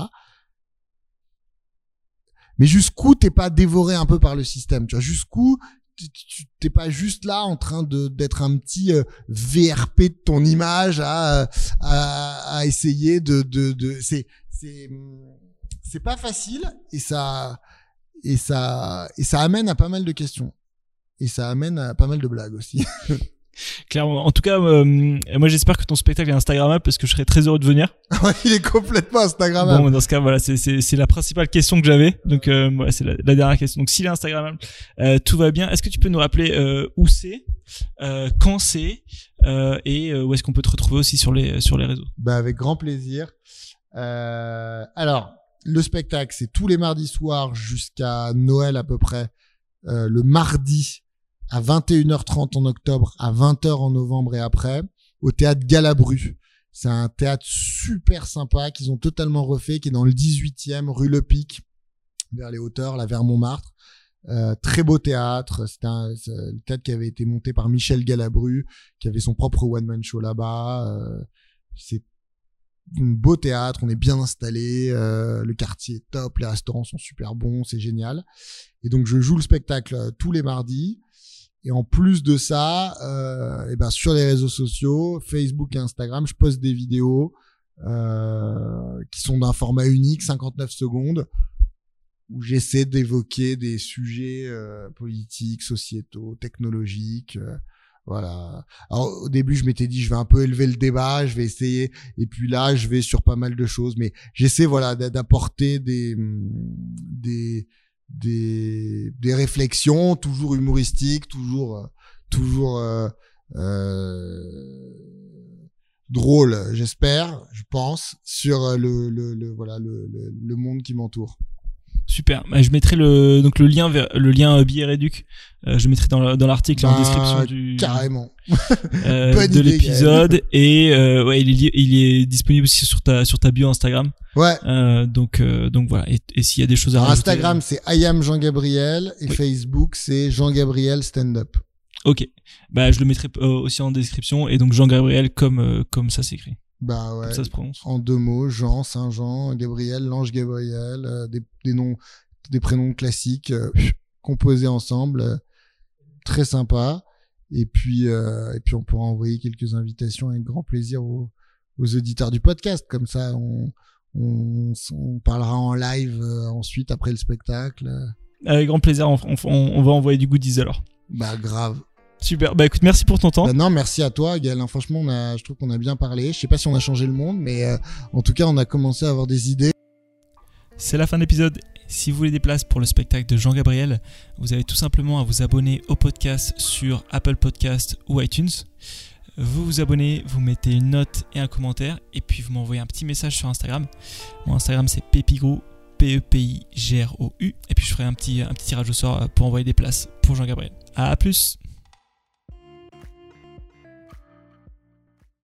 Mais jusqu'où t'es pas dévoré un peu par le système, tu vois, jusqu'où tu t'es pas juste là en train de d'être un petit euh, VRP de ton image à à, à essayer de de, de c'est c'est c'est pas facile et ça et ça et ça amène à pas mal de questions et ça amène à pas mal de blagues aussi. Clairement. En tout cas, euh, moi j'espère que ton spectacle est Instagrammable parce que je serais très heureux de venir. il est complètement Instagrammable. Bon, dans ce cas, voilà, c'est c'est la principale question que j'avais. Donc euh, voilà, c'est la, la, dernière question. Donc s'il est Instagrammable, euh, tout va bien. Est-ce que tu peux nous rappeler euh, où c'est, euh, quand c'est et où est-ce qu'on peut te retrouver aussi sur les sur les réseaux? Bah avec grand plaisir. Alors le spectacle, c'est tous les mardis soirs jusqu'à Noël à peu près. le mardi à 21h30 en octobre, à 20h en novembre et après, au théâtre Galabru. C'est un théâtre super sympa qu'ils ont totalement refait, qui est dans le 18e rue Le Pic, vers les hauteurs, là vers Montmartre. Euh, très beau théâtre. C'était un théâtre qui avait été monté par Michel Galabru, qui avait son propre one man show là-bas. Euh, c'est beau théâtre, on est bien installé, euh, le quartier est top, les restaurants sont super bons, c'est génial. Et donc je joue le spectacle euh, tous les mardis. Et en plus de ça, euh, et ben sur les réseaux sociaux, Facebook et Instagram, je poste des vidéos qui sont d'un format unique, 59 secondes, où j'essaie d'évoquer des sujets politiques, sociétaux, technologiques. Voilà. Au début, je m'étais dit, je vais un peu élever le débat, je vais essayer. Et puis là, je vais sur pas mal de choses, mais j'essaie voilà d'apporter des des des, des réflexions toujours humoristiques, toujours euh, toujours euh, euh, drôles, j'espère, je pense, sur le, le, voilà le monde qui m'entoure. Super. Bah, je mettrai le donc le lien vers le lien billet réduc. Euh, je mettrai dans, dans l'article en bah, description du carrément euh, de l'épisode et euh, ouais il est il est disponible aussi sur ta sur ta bio Instagram. Ouais. Euh, donc euh, donc voilà et, et s'il y a des choses à Alors, rajouter, Instagram c'est I am Jean Gabriel et Oui. Facebook c'est Jean Gabriel stand up. Ok. Bah je le mettrai euh, aussi en description et donc Jean Gabriel comme euh, comme ça s'écrit. Bah ouais. Comme ça se prononce. En deux mots, Jean, Saint Jean, Gabriel, l'ange Gabriel, euh, des, des noms, des prénoms classiques euh, composés ensemble, euh, très sympa. Et puis, euh, et puis on pourra envoyer quelques invitations avec grand plaisir aux, aux auditeurs du podcast. Comme ça, on, on, on parlera en live euh, ensuite après le spectacle. Avec grand plaisir. On, on, on va envoyer du goodies alors. Bah grave. Super. Bah écoute merci pour ton temps. Bah non, merci à toi, Gaël. Hein, Franchement, on a, je trouve qu'on a bien parlé. Je sais pas si on a changé le monde, mais euh, en tout cas, on a commencé à avoir des idées. C'est la fin de l'épisode. Si vous voulez des places pour le spectacle de Jean Gabriel, vous avez tout simplement à vous abonner au podcast sur Apple Podcast ou iTunes. Vous vous abonnez, vous mettez une note et un commentaire, et puis vous m'envoyez un petit message sur Instagram. Mon Instagram c'est Pepigrou, P-E-P-I-G-R-O-U, et puis je ferai un petit, un petit tirage au sort pour envoyer des places pour Jean Gabriel. A plus